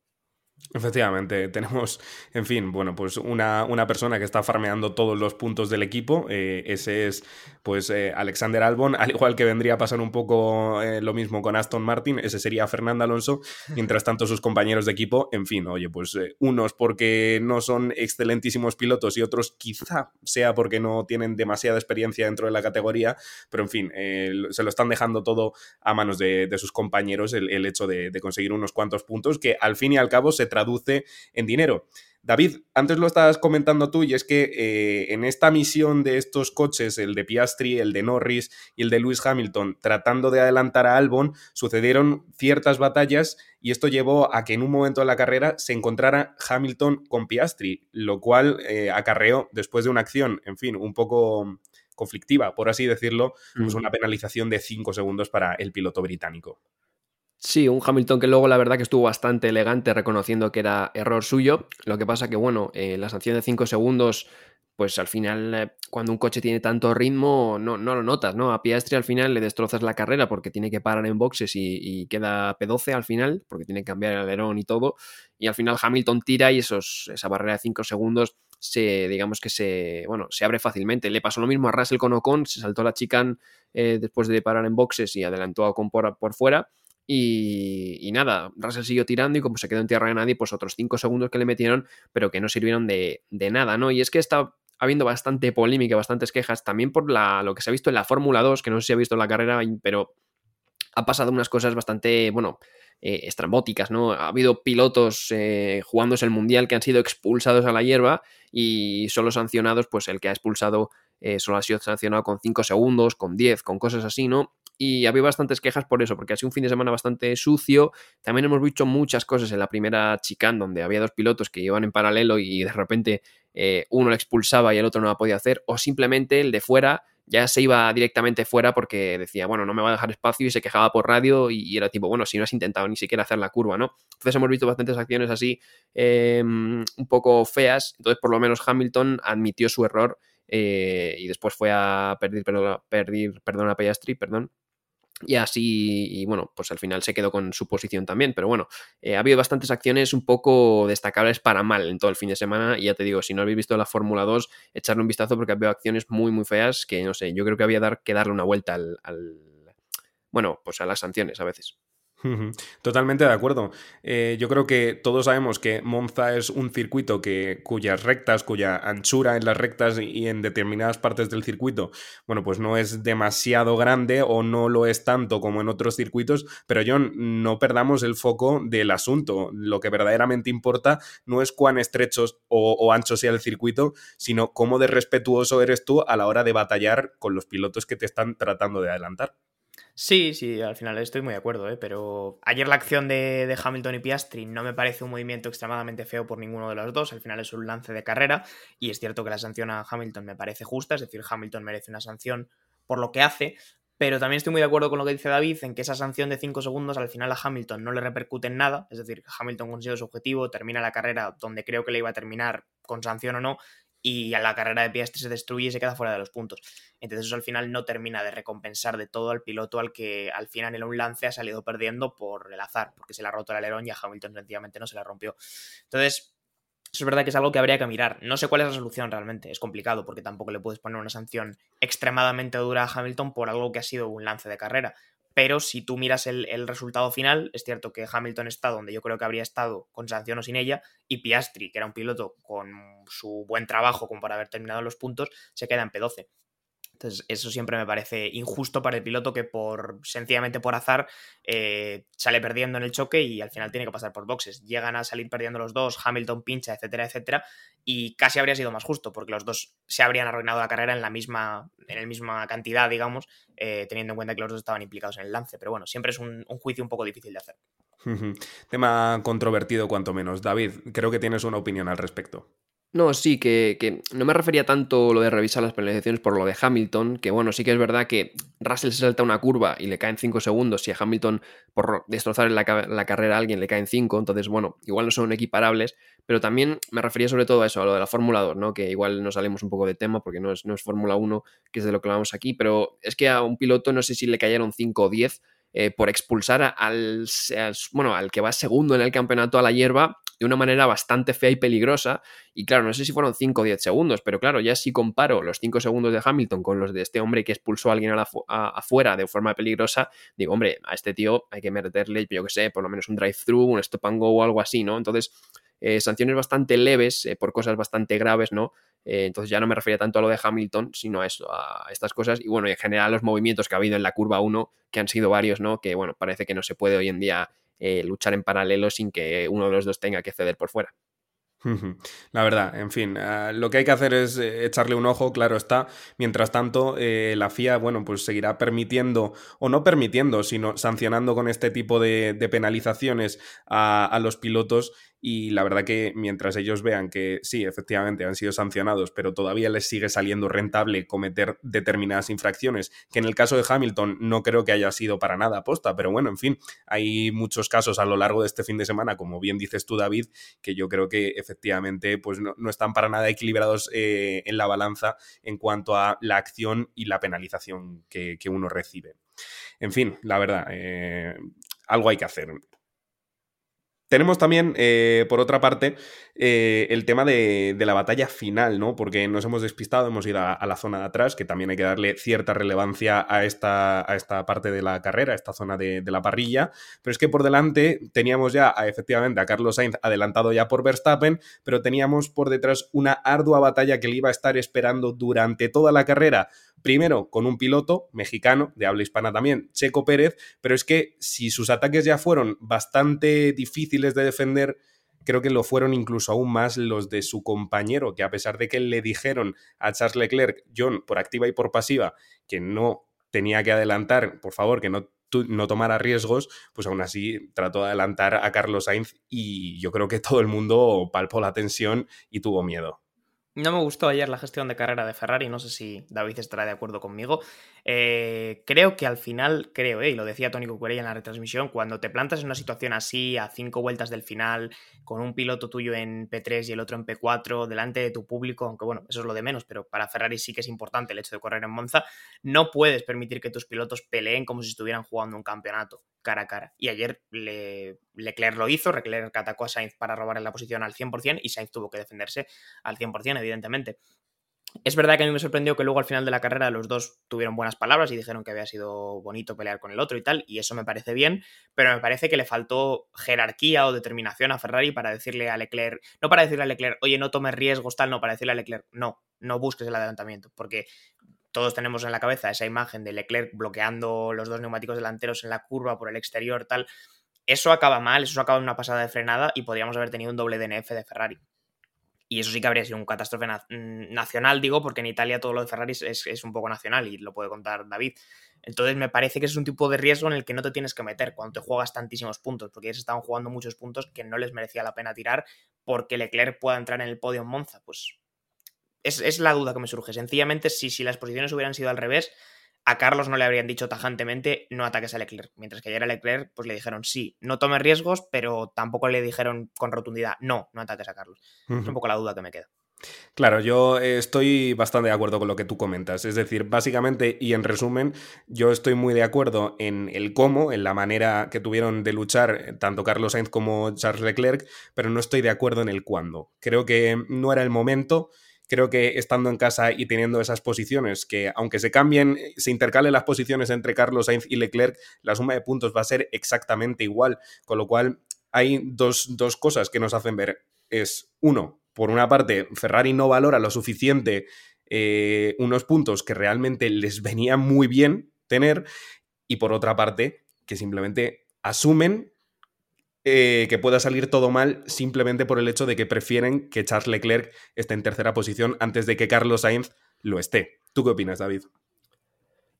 Efectivamente, tenemos, en fin, bueno, pues una, una, persona que está farmeando todos los puntos del equipo. Eh, ese es, pues, eh, Alexander Albon, al igual que vendría a pasar un poco eh, lo mismo con Aston Martin, ese sería Fernando Alonso. Mientras tanto, sus compañeros de equipo, en fin, oye, pues unos porque no son excelentísimos pilotos y otros quizá sea porque no tienen demasiada experiencia dentro de la categoría, pero en fin, se lo están dejando todo a manos de, sus compañeros el, hecho de, de conseguir unos cuantos puntos que al fin y al cabo se traduce en dinero. David, antes lo estabas comentando tú y es que eh, en esta misión de estos coches, el de Piastri, el de Norris y el de Lewis Hamilton, tratando de adelantar a Albon, sucedieron ciertas batallas y esto llevó a que en un momento de la carrera se encontrara Hamilton con Piastri, lo cual eh, acarreó después de una acción, en fin, un poco conflictiva, por así decirlo, pues una penalización de 5 segundos para el piloto británico. Sí, un Hamilton que luego la verdad que estuvo bastante elegante reconociendo que era error suyo. Lo que pasa que, bueno, eh, la sanción de 5 segundos, pues al final, eh, cuando un coche tiene tanto ritmo, no, no, lo notas, ¿no? A Piastri al final le destrozas la carrera porque tiene que parar en boxes y, queda P12 al final, porque tiene que cambiar el alerón y todo. Y al final Hamilton tira y esos, esa barrera de 5 segundos se, digamos que se, bueno, se abre fácilmente. Le pasó lo mismo a Russell con Ocon, se saltó la chicane eh, después de parar en boxes y adelantó a Ocon por, por fuera y, nada, Russell siguió tirando y como se quedó en tierra de nadie, pues otros 5 segundos que le metieron, pero que no sirvieron de, nada, ¿no? Y es que está habiendo bastante polémica, bastantes quejas, también por la, lo que se ha visto en la Fórmula 2, que no sé si ha visto en la carrera, pero ha pasado unas cosas bastante, bueno, eh, estrambóticas, ¿no? Ha habido pilotos eh, jugándose el Mundial que han sido expulsados a la hierba y solo sancionados, pues el que ha expulsado eh, solo ha sido sancionado con 5 segundos, con 10, con cosas así, ¿no? Y había bastantes quejas por eso, porque ha sido un fin de semana bastante sucio. También hemos visto muchas cosas en la primera chicane, donde había dos pilotos que iban en paralelo y de repente eh, uno le expulsaba y el otro no la podía hacer, o simplemente el de fuera ya se iba directamente fuera porque decía, bueno, no me va a dejar espacio y se quejaba por radio y, era tipo, bueno, si no has intentado ni siquiera hacer la curva, ¿no? Entonces hemos visto bastantes acciones así em, un poco feas, entonces por lo menos Hamilton admitió su error eh, y después fue a pedir perdón, perdón a Piastri, perdón, y así, y bueno, pues al final se quedó con su posición también. Pero bueno, eh, ha habido bastantes acciones un poco destacables para mal en todo el fin de semana. Y ya te digo, si no habéis visto la Fórmula 2, echarle un vistazo porque ha habido acciones muy, muy feas que no sé, yo creo que había dar, que darle una vuelta al, al, bueno, pues a las sanciones a veces. Totalmente de acuerdo. Eh, yo creo que todos sabemos que Monza es un circuito que, cuyas rectas, cuya anchura en las rectas y en determinadas partes del circuito, bueno, pues no es demasiado grande o no lo es tanto como en otros circuitos, pero John, no perdamos el foco del asunto. Lo que verdaderamente importa no es cuán estrechos o, ancho sea el circuito, sino cómo de respetuoso eres tú a la hora de batallar con los pilotos que te están tratando de adelantar. Sí, sí, al final estoy muy de acuerdo, ¿eh? pero ayer la acción de, Hamilton y Piastri no me parece un movimiento extremadamente feo por ninguno de los dos, al final es un lance de carrera y es cierto que la sanción a Hamilton me parece justa, es decir, Hamilton merece una sanción por lo que hace, pero también estoy muy de acuerdo con lo que dice David en que esa sanción de 5 segundos al final a Hamilton no le repercute en nada, es decir, Hamilton consigue su objetivo, termina la carrera donde creo que le iba a terminar con sanción o no, y a la carrera de Piastri se destruye y se queda fuera de los puntos. Entonces eso al final no termina de recompensar de todo al piloto al que al final en un lance ha salido perdiendo por el azar, porque se le ha roto el alerón y a Hamilton sencillamente no se la rompió. Entonces, eso es verdad que es algo que habría que mirar. No sé cuál es la solución realmente, es complicado porque tampoco le puedes poner una sanción extremadamente dura a Hamilton por algo que ha sido un lance de carrera pero si tú miras el, resultado final, es cierto que Hamilton está donde yo creo que habría estado con sanción o sin ella, y Piastri, que era un piloto con su buen trabajo como para haber terminado los puntos, se queda en P12. Entonces, eso siempre me parece injusto para el piloto que por sencillamente por azar eh, sale perdiendo en el choque y al final tiene que pasar por boxes. Llegan a salir perdiendo los dos, Hamilton pincha, etcétera, etcétera, y casi habría sido más justo, porque los dos se habrían arruinado la carrera en la misma, en la misma cantidad, digamos, eh, teniendo en cuenta que los dos estaban implicados en el lance. Pero bueno, siempre es un, un juicio un poco difícil de hacer. Tema controvertido, cuanto menos. David, creo que tienes una opinión al respecto. No, sí, que, no me refería tanto lo de revisar las penalizaciones por lo de Hamilton, que bueno, sí que es verdad que Russell se salta una curva y le caen 5 segundos. Y a Hamilton por destrozar la, carrera a alguien le caen 5, entonces bueno, igual no son equiparables, pero también me refería sobre todo a eso, a lo de la Fórmula 2, ¿no? Que igual nos salimos un poco de tema porque no es, no es Fórmula 1, que es de lo que hablamos aquí, pero es que a un piloto no sé si le cayeron 5 o 10 eh, por expulsar al, bueno, al que va segundo en el campeonato a la hierba de una manera bastante fea y peligrosa. Y claro, no sé si fueron 5 o 10 segundos, pero claro, ya si comparo los 5 segundos de Hamilton con los de este hombre que expulsó a alguien afuera de forma peligrosa, digo, hombre, a este tío hay que meterle, yo que sé, por lo menos un drive-thru, un stop and go o algo así, ¿no? Entonces, eh, sanciones bastante leves eh, por cosas bastante graves, ¿no? Eh, entonces ya no me refería tanto a lo de Hamilton, sino a, eso, a estas cosas. Y bueno, en general los movimientos que ha habido en la curva 1, que han sido varios, ¿no? Que bueno, parece que no se puede hoy en día luchar en paralelo sin que uno de los dos tenga que ceder por fuera. La verdad, en fin, ah, lo que hay que hacer es eh, echarle un ojo, claro está. Mientras tanto, eh, la FIA, bueno, pues seguirá permitiendo, o no permitiendo, sino sancionando con este tipo de, penalizaciones a, los pilotos y la verdad que mientras ellos vean que sí, efectivamente han sido sancionados, pero todavía les sigue saliendo rentable cometer determinadas infracciones, que en el caso de Hamilton no creo que haya sido para nada aposta, pero bueno, en fin, hay muchos casos a lo largo de este fin de semana, como bien dices tú, David, que yo creo que efectivamente pues no, están para nada equilibrados eh, en la balanza en cuanto a la acción y la penalización que, uno recibe. En fin, la verdad, eh, algo hay que hacer. Tenemos también, eh, por otra parte, eh, el tema de, la batalla final, ¿no? Porque nos hemos despistado, hemos ido a, la zona de atrás, que también hay que darle cierta relevancia a esta, a esta parte de la carrera, a esta zona de, la parrilla. Pero es que por delante teníamos ya, efectivamente, a Carlos Sainz adelantado ya por Verstappen, pero teníamos por detrás una ardua batalla que le iba a estar esperando durante toda la carrera Primero, con un piloto mexicano, de habla hispana también, Checo Pérez, pero es que si sus ataques ya fueron bastante difíciles de defender, creo que lo fueron incluso aún más los de su compañero, que a pesar de que le dijeron a Charles Leclerc, John, por activa y por pasiva, que no tenía que adelantar, por favor, que no, no tomara riesgos, pues aún así trató de adelantar a Carlos Sainz y yo creo que todo el mundo palpó la tensión y tuvo miedo. No me gustó ayer la gestión de carrera de Ferrari, no sé si David estará de acuerdo conmigo. Eh, creo que al final, creo, eh, y lo decía Tony Cucurella en la retransmisión, cuando te plantas en una situación así, a cinco vueltas del final, con un piloto tuyo en P3 y el otro en P4, delante de tu público, aunque bueno, eso es lo de menos, pero para Ferrari sí que es importante el hecho de correr en Monza, no puedes permitir que tus pilotos peleen como si estuvieran jugando un campeonato cara a cara. Y ayer le, Leclerc lo hizo, Leclerc atacó a Sainz para robarle la posición al 100% y Sainz tuvo que defenderse al 100%, evidentemente. Es verdad que a mí me sorprendió que luego al final de la carrera los dos tuvieron buenas palabras y dijeron que había sido bonito pelear con el otro y tal, y eso me parece bien, pero me parece que le faltó jerarquía o determinación a Ferrari para decirle a Leclerc, no para decirle a Leclerc, oye, no tomes riesgos, tal, no, para decirle a Leclerc, no, no busques el adelantamiento, porque todos tenemos en la cabeza esa imagen de Leclerc bloqueando los dos neumáticos delanteros en la curva por el exterior, tal. Eso acaba mal, eso acaba en una pasada de frenada y podríamos haber tenido un doble DNF de Ferrari. Y eso sí que habría sido un catástrofe nacional, digo, porque en Italia todo lo de Ferrari es, un poco nacional y lo puede contar David. Entonces me parece que es un tipo de riesgo en el que no te tienes que meter cuando te juegas tantísimos puntos, porque ellos estaban jugando muchos puntos que no les merecía la pena tirar porque Leclerc pueda entrar en el podio en Monza. Pues es, es la duda que me surge. Sencillamente, si, si las posiciones hubieran sido al revés, a Carlos no le habrían dicho tajantemente no ataques a Leclerc, mientras que ayer a Leclerc pues le dijeron sí, no tomes riesgos, pero tampoco le dijeron con rotundidad no, no ataques a Carlos. Es un poco la duda que me queda. Claro, yo estoy bastante de acuerdo con lo que tú comentas. Es decir, básicamente y en resumen, yo estoy muy de acuerdo en el cómo, en la manera que tuvieron de luchar tanto Carlos Sainz como Charles Leclerc, pero no estoy de acuerdo en el cuándo. Creo que no era el momento creo que estando en casa y teniendo esas posiciones, que aunque se cambien, se intercalen las posiciones entre Carlos Sainz y Leclerc, la suma de puntos va a ser exactamente igual. Con lo cual, hay dos, cosas que nos hacen ver. Es uno, por una parte, Ferrari no valora lo suficiente eh, unos puntos que realmente les venía muy bien tener, y por otra parte, que simplemente asumen eh, que pueda salir todo mal simplemente por el hecho de que prefieren que Charles Leclerc esté en tercera posición antes de que Carlos Sainz lo esté. ¿Tú qué opinas, David?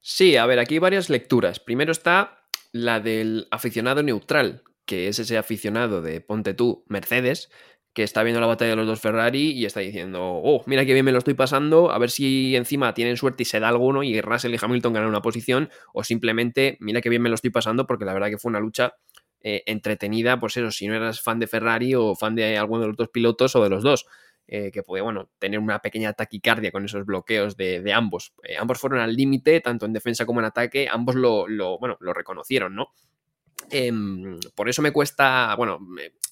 Sí, a ver, aquí hay varias lecturas. Primero está la del aficionado neutral, que es ese aficionado de Ponte tú, Mercedes, que está viendo la batalla de los dos Ferrari y está diciendo, oh, mira qué bien me lo estoy pasando, a ver si encima tienen suerte y se da alguno y Russell y Hamilton ganan una posición, o simplemente, mira qué bien me lo estoy pasando porque la verdad que fue una lucha eh, entretenida, pues eso, si no eras fan de Ferrari o fan de alguno de los dos pilotos o de los dos. Eh, que puede, bueno, tener una pequeña taquicardia con esos bloqueos de, ambos. Eh, ambos fueron al límite, tanto en defensa como en ataque, ambos lo, bueno, lo reconocieron, ¿no? Em, por eso me cuesta, bueno,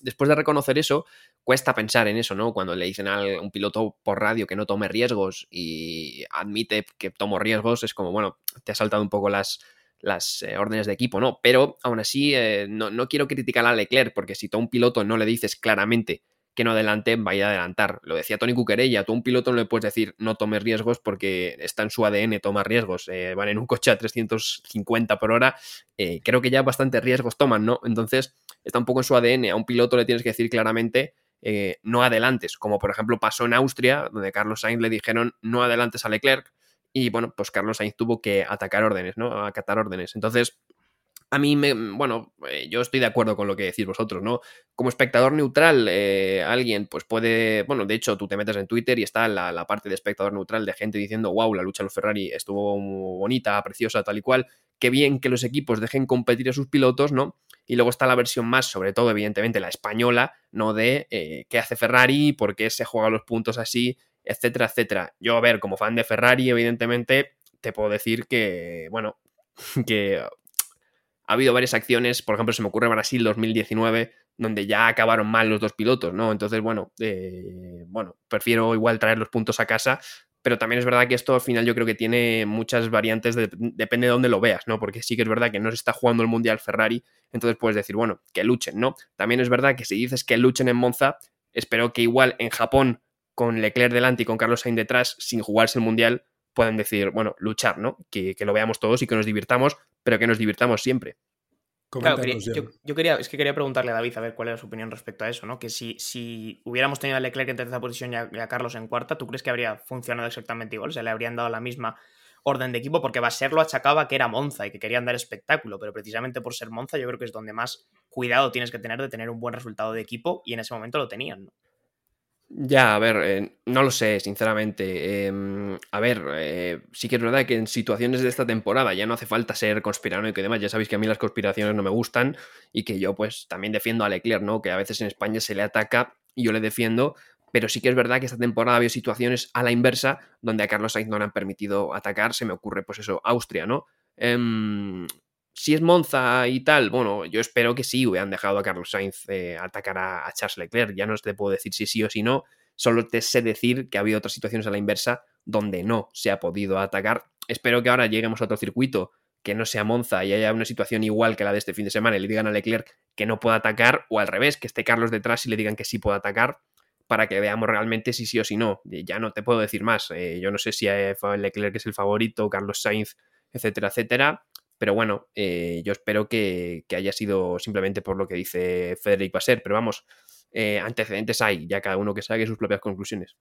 después de reconocer eso, cuesta pensar en eso, ¿no? Cuando le dicen a un piloto por radio que no tome riesgos y admite que tomo riesgos, es como, bueno, te ha saltado un poco las, las eh, órdenes de equipo, ¿no? Pero aún así, eh, no, quiero criticar a Leclerc, porque si tú a un piloto no le dices claramente que no adelante, vaya a adelantar. Lo decía Tony Cuquerella, tú a un piloto no le puedes decir no tome riesgos porque está en su ADN tomar riesgos. Eh, van en un coche a 350 por hora, creo que ya bastantes riesgos toman, ¿no? Entonces, está un poco en su ADN. A un piloto le tienes que decir claramente no adelantes, como por ejemplo pasó en Austria, donde Carlos Sainz le dijeron no adelantes a Leclerc y bueno, pues Carlos Sainz tuvo que atacar órdenes, ¿no? Acatar órdenes. Entonces, a mí, me, bueno, eh, yo estoy de acuerdo con lo que decís vosotros, ¿no? Como espectador neutral, eh, alguien pues puede, bueno, de hecho tú te metes en Twitter y está la, la, parte de espectador neutral de gente diciendo, wow, la lucha de los Ferrari estuvo bonita, preciosa, tal y cual, qué bien que los equipos dejen competir a sus pilotos, ¿no? Y luego está la versión más, sobre todo, evidentemente, la española, ¿no? De eh, qué hace Ferrari, por qué se juega los puntos así, etcétera, etcétera. Yo, a ver, como fan de Ferrari, evidentemente, te puedo decir que, bueno, que ha habido varias acciones, por ejemplo, se me ocurre Brasil 2019, donde ya acabaron mal los dos pilotos, ¿no? Entonces, bueno, eh, bueno, prefiero igual traer los puntos a casa, pero también es verdad que esto al final yo creo que tiene muchas variantes, depende de dónde lo veas, ¿no? Porque sí que es verdad que no se está jugando el Mundial Ferrari, entonces puedes decir, bueno, que luchen, ¿no? También es verdad que si dices que luchen en Monza, espero que igual en Japón con Leclerc delante y con Carlos Sainz detrás, sin jugarse el Mundial, pueden decir, bueno, luchar, ¿no? Que, lo veamos todos y que nos divirtamos, pero que nos divirtamos siempre. Claro, yo, quería, es que quería preguntarle a David a ver cuál era su opinión respecto a eso, ¿no? Que si, si hubiéramos tenido a Leclerc en tercera posición y a, Carlos en cuarta, ¿tú crees que habría funcionado exactamente igual? O sea, le habrían dado la misma orden de equipo, porque Baser lo achacaba que era Monza y que querían dar espectáculo, pero precisamente por ser Monza yo creo que es donde más cuidado tienes que tener de tener un buen resultado de equipo y en ese momento lo tenían, ¿no? Ya, a ver, eh, no lo sé, sinceramente. Em, a ver, eh, sí que es verdad que en situaciones de esta temporada ya no hace falta ser conspiranoico y demás. Ya sabéis que a mí las conspiraciones no me gustan y que yo pues también defiendo a Leclerc, ¿no? Que a veces en España se le ataca y yo le defiendo, pero sí que es verdad que esta temporada ha habido situaciones a la inversa donde a Carlos Sainz no le han permitido atacar. Se me ocurre pues eso, Austria, ¿no? Si es Monza y tal, bueno, yo espero que sí hubieran dejado a Carlos Sainz eh, atacar a, Charles Leclerc. Ya no te puedo decir si sí o si no. Solo te sé decir que ha habido otras situaciones a la inversa donde no se ha podido atacar. Espero que ahora lleguemos a otro circuito que no sea Monza y haya una situación igual que la de este fin de semana y le digan a Leclerc que no pueda atacar o al revés, que esté Carlos detrás y le digan que sí puede atacar para que veamos realmente si sí o si no. Ya no te puedo decir más. Eh, yo no sé si eh, Leclerc es el favorito, Carlos Sainz, etcétera, etcétera. Pero bueno, eh, yo espero que, haya sido simplemente por lo que dice Federic Basser. Pero vamos, antecedentes hay, ya cada uno que saque sus propias conclusiones.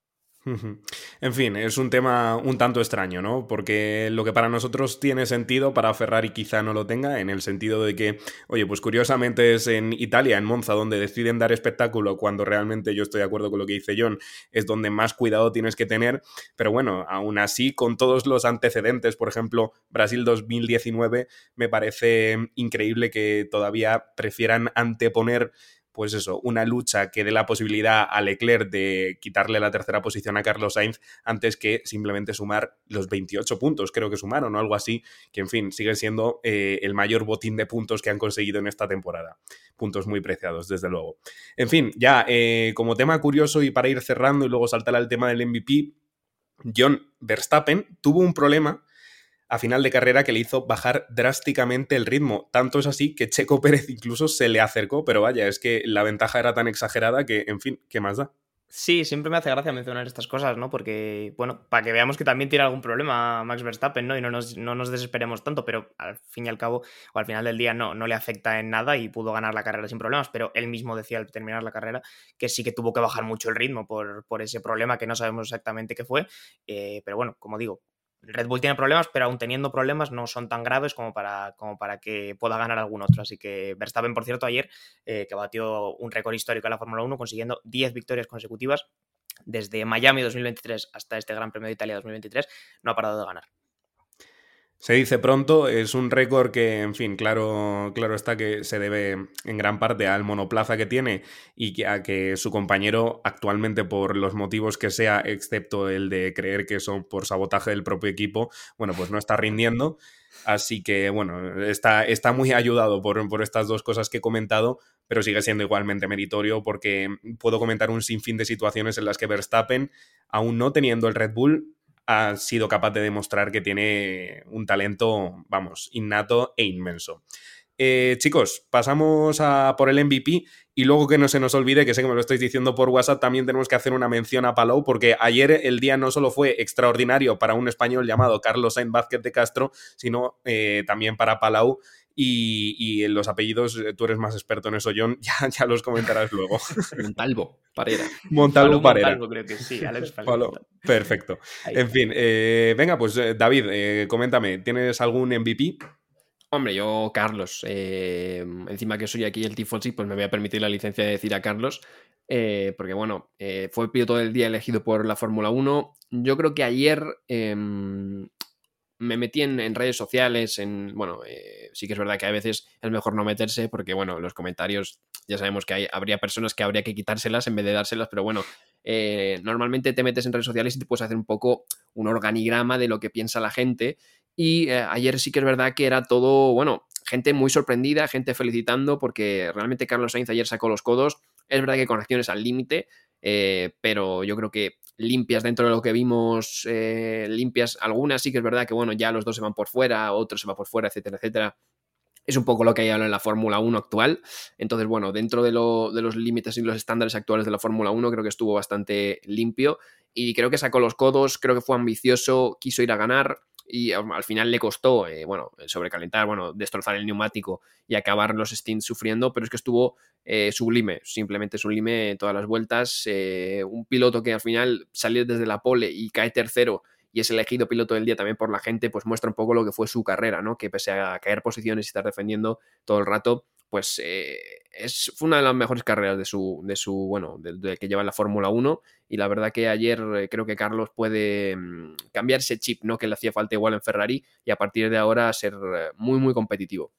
En fin, es un tema un tanto extraño, ¿no? Porque lo que para nosotros tiene sentido, para Ferrari quizá no lo tenga, en el sentido de que, oye, pues curiosamente es en Italia, en Monza, donde deciden dar espectáculo, cuando realmente yo estoy de acuerdo con lo que dice John, es donde más cuidado tienes que tener, pero bueno, aún así, con todos los antecedentes, por ejemplo, Brasil 2019, me parece increíble que todavía prefieran anteponer pues eso, una lucha que dé la posibilidad a Leclerc de quitarle la tercera posición a Carlos Sainz antes que simplemente sumar los 28 puntos, creo que sumaron o algo así, que en fin, sigue siendo eh, el mayor botín de puntos que han conseguido en esta temporada. Puntos muy preciados, desde luego. En fin, ya eh, como tema curioso y para ir cerrando y luego saltar al tema del MVP, John Verstappen tuvo un problema a final de carrera que le hizo bajar drásticamente el ritmo. Tanto es así que Checo Pérez incluso se le acercó, pero vaya, es que la ventaja era tan exagerada que, en fin, ¿qué más da? Sí, siempre me hace gracia mencionar estas cosas, ¿no? Porque, bueno, para que veamos que también tiene algún problema Max Verstappen, ¿no? Y no nos, no nos desesperemos tanto, pero al fin y al cabo, o al final del día, no, no le afecta en nada y pudo ganar la carrera sin problemas. Pero él mismo decía al terminar la carrera que sí que tuvo que bajar mucho el ritmo por, por ese problema que no sabemos exactamente qué fue. Eh, pero bueno, como digo, Red Bull tiene problemas, pero aún teniendo problemas no son tan graves como para, como para que pueda ganar algún otro. Así que Verstappen, por cierto, ayer, eh, que batió un récord histórico en la Fórmula 1, consiguiendo 10 victorias consecutivas desde Miami 2023 hasta este Gran Premio de Italia 2023, no ha parado de ganar. Se dice pronto, es un récord que, en fin, claro, claro está que se debe en gran parte al monoplaza que tiene y a que su compañero actualmente, por los motivos que sea, excepto el de creer que son por sabotaje del propio equipo, bueno, pues no está rindiendo. Así que, bueno, está, está muy ayudado por, por estas dos cosas que he comentado, pero sigue siendo igualmente meritorio porque puedo comentar un sinfín de situaciones en las que Verstappen, aún no teniendo el Red Bull, ha sido capaz de demostrar que tiene un talento, vamos, innato e inmenso. Eh, chicos, pasamos por el MVP y luego que no se nos olvide, que sé que me lo estáis diciendo por WhatsApp, también tenemos que hacer una mención a Palau, porque ayer el día no solo fue extraordinario para un español llamado Carlos Sainz Vázquez de Castro, sino eh, también para Palau, y, en los apellidos, eh, tú eres más experto en eso, John, ya, ya los comentarás luego. Montalvo, Parera. Montalvo, Parera. Montalvo, creo que sí, Alex Perfecto. En fin, eh, venga, pues eh, David, coméntame, ¿tienes algún MVP? Hombre, yo, Carlos, encima que soy aquí el Tifosi, pues me voy a permitir la licencia de decir a Carlos, porque bueno, fue el piloto del día elegido por la Fórmula 1. Yo creo que ayer em, me metí en, redes sociales, en, bueno, eh, sí que es verdad que a veces es mejor no meterse porque, bueno, los comentarios ya sabemos que hay, habría personas que habría que quitárselas en vez de dárselas, pero bueno, eh, normalmente te metes en redes sociales y te puedes hacer un poco un organigrama de lo que piensa la gente. Y eh, ayer sí que es verdad que era todo, bueno, gente muy sorprendida, gente felicitando porque realmente Carlos Sainz ayer sacó los codos, es verdad que con acciones al límite, pero yo creo que limpias dentro de lo que vimos, eh, limpias algunas, sí que es verdad que bueno, ya los dos se van por fuera, otros se van por fuera, etcétera, etcétera. Es un poco lo que hay ahora en la Fórmula 1 actual. Entonces, bueno, dentro de, de los límites y los estándares actuales de la Fórmula 1, creo que estuvo bastante limpio y creo que sacó los codos, creo que fue ambicioso, quiso ir a ganar y al final le costó, eh, bueno, sobrecalentar, bueno, destrozar el neumático y acabar los stints sufriendo, pero es que estuvo eh, sublime, simplemente sublime todas las vueltas. Eh, un piloto que al final salió desde la pole y cae tercero y es elegido piloto del día también por la gente, pues muestra un poco lo que fue su carrera, ¿no? Que pese a caer posiciones y estar defendiendo todo el rato, pues es, fue una de las mejores carreras de su, de su bueno, de, que lleva en la Fórmula 1 y la verdad que ayer eh, creo que Carlos puede mm, cambiar ese chip, ¿no? Que le hacía falta igual en Ferrari y a partir de ahora ser eh, muy, muy competitivo.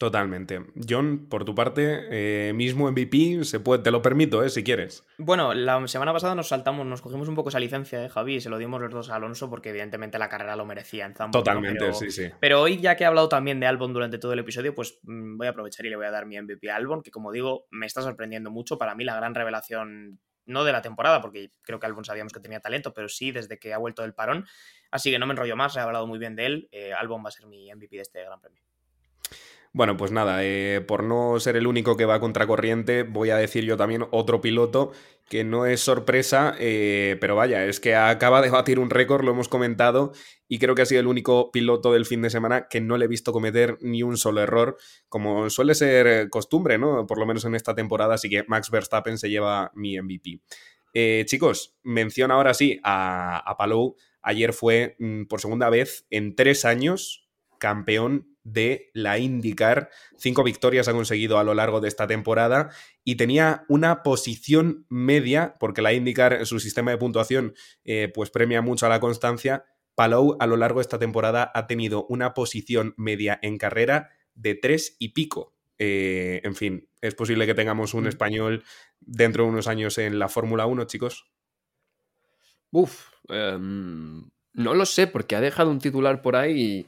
Totalmente. John, por tu parte, eh, mismo MVP, se puede, te lo permito, eh, si quieres. Bueno, la semana pasada nos saltamos, nos cogimos un poco esa licencia, eh, Javi, y se lo dimos los dos a Alonso porque evidentemente la carrera lo merecía en. Totalmente, sí, sí. Pero hoy, ya que he hablado también de Albon durante todo el episodio, pues mm, voy a aprovechar y le voy a dar mi MVP a Albon, que como digo, me está sorprendiendo mucho. Para mí, la gran revelación no de la temporada, porque creo que Albon sabíamos que tenía talento, pero sí desde que ha vuelto del parón. Así que no me enrollo más, he hablado muy bien de él. Eh, Albon va a ser mi MVP de este Gran Premio. Bueno, pues nada, eh, por no ser el único que va a contracorriente, voy a decir yo también otro piloto que no es sorpresa, eh, pero vaya, es que acaba de batir un récord, lo hemos comentado, y creo que ha sido el único piloto del fin de semana que no le he visto cometer ni un solo error, como suele ser costumbre, ¿no? Por lo menos en esta temporada, así que Max Verstappen se lleva mi MVP. Eh, chicos, mención ahora sí a, a Palou. Ayer fue mm, por segunda vez en tres años campeón de la IndyCar. Cinco victorias ha conseguido a lo largo de esta temporada y tenía una posición media, porque la IndyCar, su sistema de puntuación, eh, pues premia mucho a la constancia. Palou a lo largo de esta temporada ha tenido una posición media en carrera de tres y pico. Eh, en fin, es posible que tengamos un mm. español dentro de unos años en la Fórmula 1, chicos. Uf, em, no lo sé, porque ha dejado un titular por ahí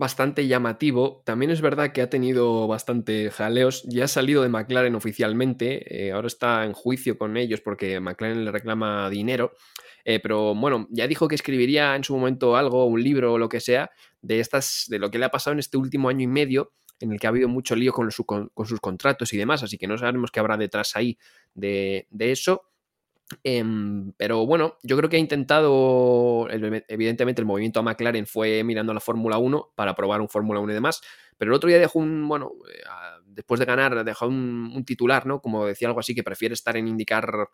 bastante llamativo. También es verdad que ha tenido bastante jaleos. Ya ha salido de McLaren oficialmente. Eh, ahora está en juicio con ellos porque McLaren le reclama dinero. Eh, pero bueno, ya dijo que escribiría en su momento algo, un libro o lo que sea, de estas, de lo que le ha pasado en este último año y medio, en el que ha habido mucho lío con, con, sus contratos y demás. Así que no sabemos qué habrá detrás ahí de eso. Em, pero bueno, yo creo que ha intentado, evidentemente el movimiento a McLaren fue mirando a la Fórmula 1 para probar un Fórmula 1 y demás, pero el otro día dejó un, bueno, eh, después de ganar, dejó un, titular, ¿no? Como decía algo así, que prefiere estar en indicar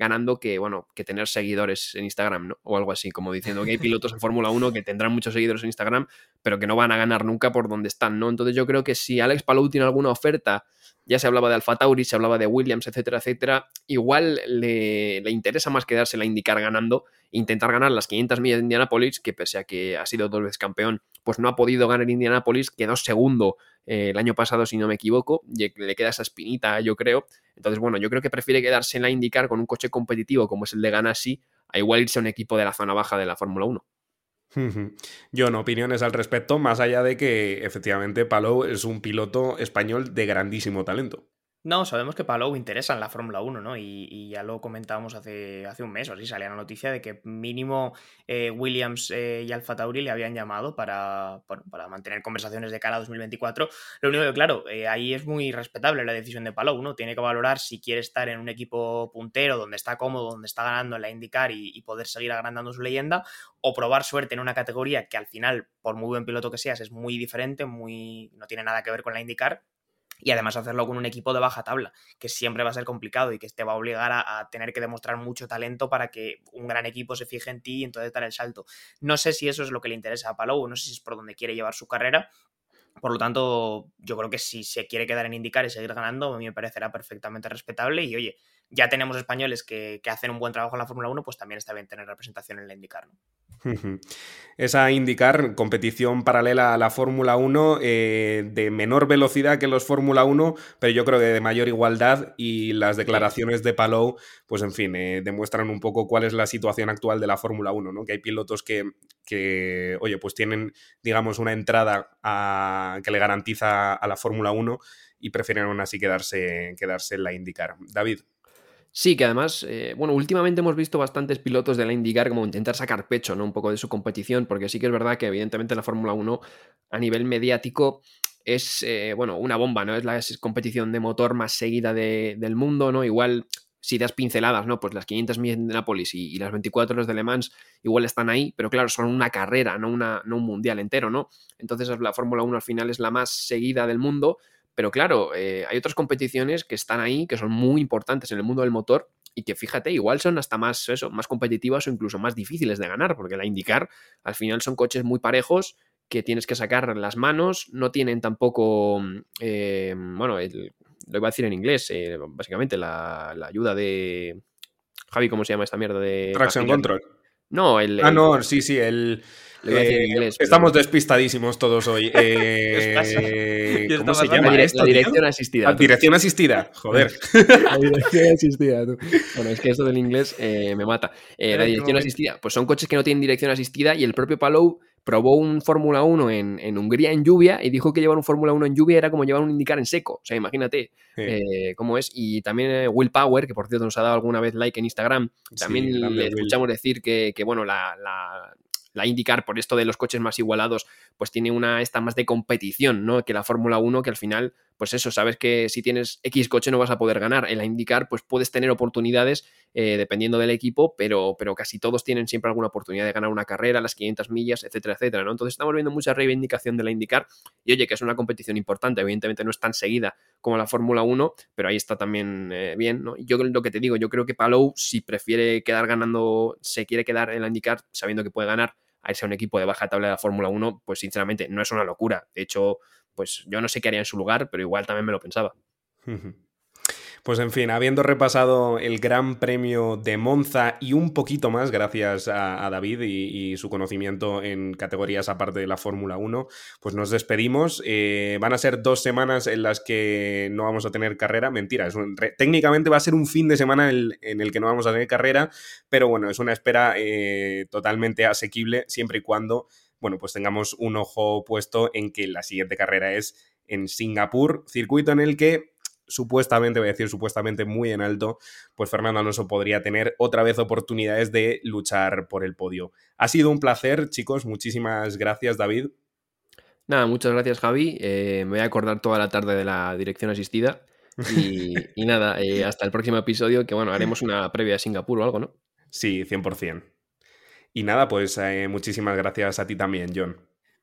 ganando que, bueno, que tener seguidores en Instagram, ¿no? O algo así, como diciendo que hay pilotos en Fórmula 1 que tendrán muchos seguidores en Instagram, pero que no van a ganar nunca por donde están, ¿no? Entonces yo creo que si Alex Palou tiene alguna oferta ya se hablaba de Alfa Tauri, se hablaba de Williams, etcétera, etcétera, igual le, interesa más quedarse la indicar ganando, intentar ganar las 500 millas de Indianapolis, que pese a que ha sido dos veces campeón, pues no ha podido ganar Indianapolis, quedó segundo eh, el año pasado, si no me equivoco, y le queda esa espinita, yo creo. Entonces, bueno, yo creo que prefiere quedarse en la indicar con un coche competitivo como es el de Ganassi, a igual irse a un equipo de la zona baja de la Fórmula 1. Yo no opiniones al respecto, más allá de que efectivamente Palou es un piloto español de grandísimo talento. No, sabemos que Palou interesa en la Fórmula 1, ¿no? Y, ya lo comentábamos hace, hace un mes o así, salía la noticia de que mínimo eh, Williams eh, y Alfa Tauri le habían llamado para, para mantener conversaciones de cara a 2024. Lo único que, claro, eh, ahí es muy respetable la decisión de Palou, ¿no? Tiene que valorar si quiere estar en un equipo puntero, donde está cómodo, donde está ganando en la IndyCar y, y poder seguir agrandando su leyenda, o probar suerte en una categoría que al final, por muy buen piloto que seas, es muy diferente, muy no tiene nada que ver con la IndyCar y además hacerlo con un equipo de baja tabla, que siempre va a ser complicado y que te va a obligar a, tener que demostrar mucho talento para que un gran equipo se fije en ti y entonces dar el salto. No sé si eso es lo que le interesa a Palou, no sé si es por donde quiere llevar su carrera. Por lo tanto, yo creo que si se quiere quedar en indicar y seguir ganando, a mí me parecerá perfectamente respetable. Y oye, ya tenemos españoles que, hacen un buen trabajo en la Fórmula 1, pues también está bien tener representación en la indicar. ¿no? Esa indicar competición paralela a la Fórmula 1 eh, de menor velocidad que los Fórmula 1, pero yo creo que de mayor igualdad y las declaraciones de Palou, pues en fin, eh, demuestran un poco cuál es la situación actual de la Fórmula 1, ¿no? Que hay pilotos que, que, oye, pues tienen, digamos, una entrada que le garantiza a la Fórmula 1 y prefieren aún así quedarse, quedarse en la indicar. David. Sí, que además, eh, bueno, últimamente hemos visto bastantes pilotos de la IndyCar como intentar sacar pecho, ¿no? Un poco de su competición, porque sí que es verdad que evidentemente la Fórmula 1 a nivel mediático es, eh, bueno, una bomba, ¿no? Es la competición de motor más seguida del mundo, ¿no? Igual, si das pinceladas, ¿no? Pues las 500 millas de Nápoles y, las 24 horas de Le Mans igual están ahí, pero claro, son una carrera, no, una, no un mundial entero, ¿no? Entonces la Fórmula 1 al final es la más seguida del mundo pero claro, eh, hay otras competiciones que están ahí, que son muy importantes en el mundo del motor y que fíjate, igual son hasta más, eso, más competitivas o incluso más difíciles de ganar, porque la IndyCar al final son coches muy parejos que tienes que sacar las manos, no tienen tampoco, eh, bueno, lo iba a decir en inglés, eh, básicamente la, ayuda de... Javi, ¿cómo se llama esta mierda de... Traction Control. No, el, Ah, no, sí, sí, el... Lo voy a decir en Eh, inglés, pero- Estamos despistadísimos todos hoy. Eh, ¿Qué ¿Cómo se llama La, dire- esto, la tío? dirección asistida. Ah, tú. dirección asistida. Joder. La dirección asistida, tú. Bueno, es que esto del inglés eh, me mata. Eh, la dirección asistida, pues son coches que no tienen dirección asistida y el propio Palou probó un Fórmula 1 en, en Hungría en lluvia y dijo que llevar un Fórmula 1 en lluvia era como llevar un indicar en seco. O sea, imagínate Sí. eh, cómo es. Y también eh, Will Power, que por cierto nos ha dado alguna vez like en Instagram, también Sí, le Will. escuchamos decir que, que, bueno, la, la, la IndyCar, por esto de los coches más igualados, pues tiene una esta más de competición, ¿no? Que la Fórmula 1, que al final, pues eso, sabes que si tienes X coche no vas a poder ganar. En la IndyCar, pues puedes tener oportunidades eh, dependiendo del equipo, pero, pero casi todos tienen siempre alguna oportunidad de ganar una carrera, las 500 millas, etcétera, etcétera, ¿no? Entonces estamos viendo mucha reivindicación de la IndyCar y oye, que es una competición importante, evidentemente no es tan seguida como la Fórmula 1, pero ahí está también eh, bien, ¿no? Yo lo que te digo, yo creo que Palou, si prefiere quedar ganando, se quiere quedar en la IndyCar sabiendo que puede ganar, a irse un equipo de baja tabla de la Fórmula 1, pues sinceramente no es una locura. De hecho, pues yo no sé qué haría en su lugar, pero igual también me lo pensaba. Pues en fin, habiendo repasado el Gran Premio de Monza y un poquito más, gracias a, David y, su conocimiento en categorías aparte de la Fórmula 1, pues nos despedimos. Eh, van a ser dos semanas en las que no vamos a tener carrera. Mentira, es técnicamente va a ser un fin de semana en el que no vamos a tener carrera, pero bueno, es una espera eh, totalmente asequible siempre y cuando, bueno, pues tengamos un ojo puesto en que la siguiente carrera es en Singapur, circuito en el que supuestamente, voy a decir supuestamente muy en alto, pues Fernando Alonso podría tener otra vez oportunidades de luchar por el podio. Ha sido un placer, chicos, muchísimas gracias, David. Nada, muchas gracias Javi. Eh, me voy a acordar toda la tarde de la dirección asistida. Y, y nada, eh, hasta el próximo episodio, que bueno, haremos una previa de Singapur o algo, ¿no? Sí, 100%. Y nada, pues eh, muchísimas gracias a ti también, John.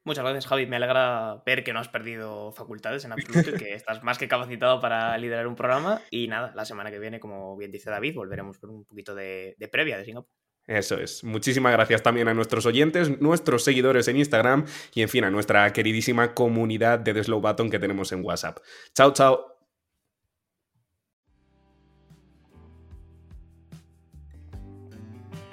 Muchas gracias, Javi. Me alegra ver que no has perdido facultades en absoluto y que estás más que capacitado para liderar un programa. Y nada, la semana que viene, como bien dice David, volveremos con un poquito de, de previa de Singapur. Eso es. Muchísimas gracias también a nuestros oyentes, nuestros seguidores en Instagram y, en fin, a nuestra queridísima comunidad de The Slow Button que tenemos en WhatsApp. Chao, chao.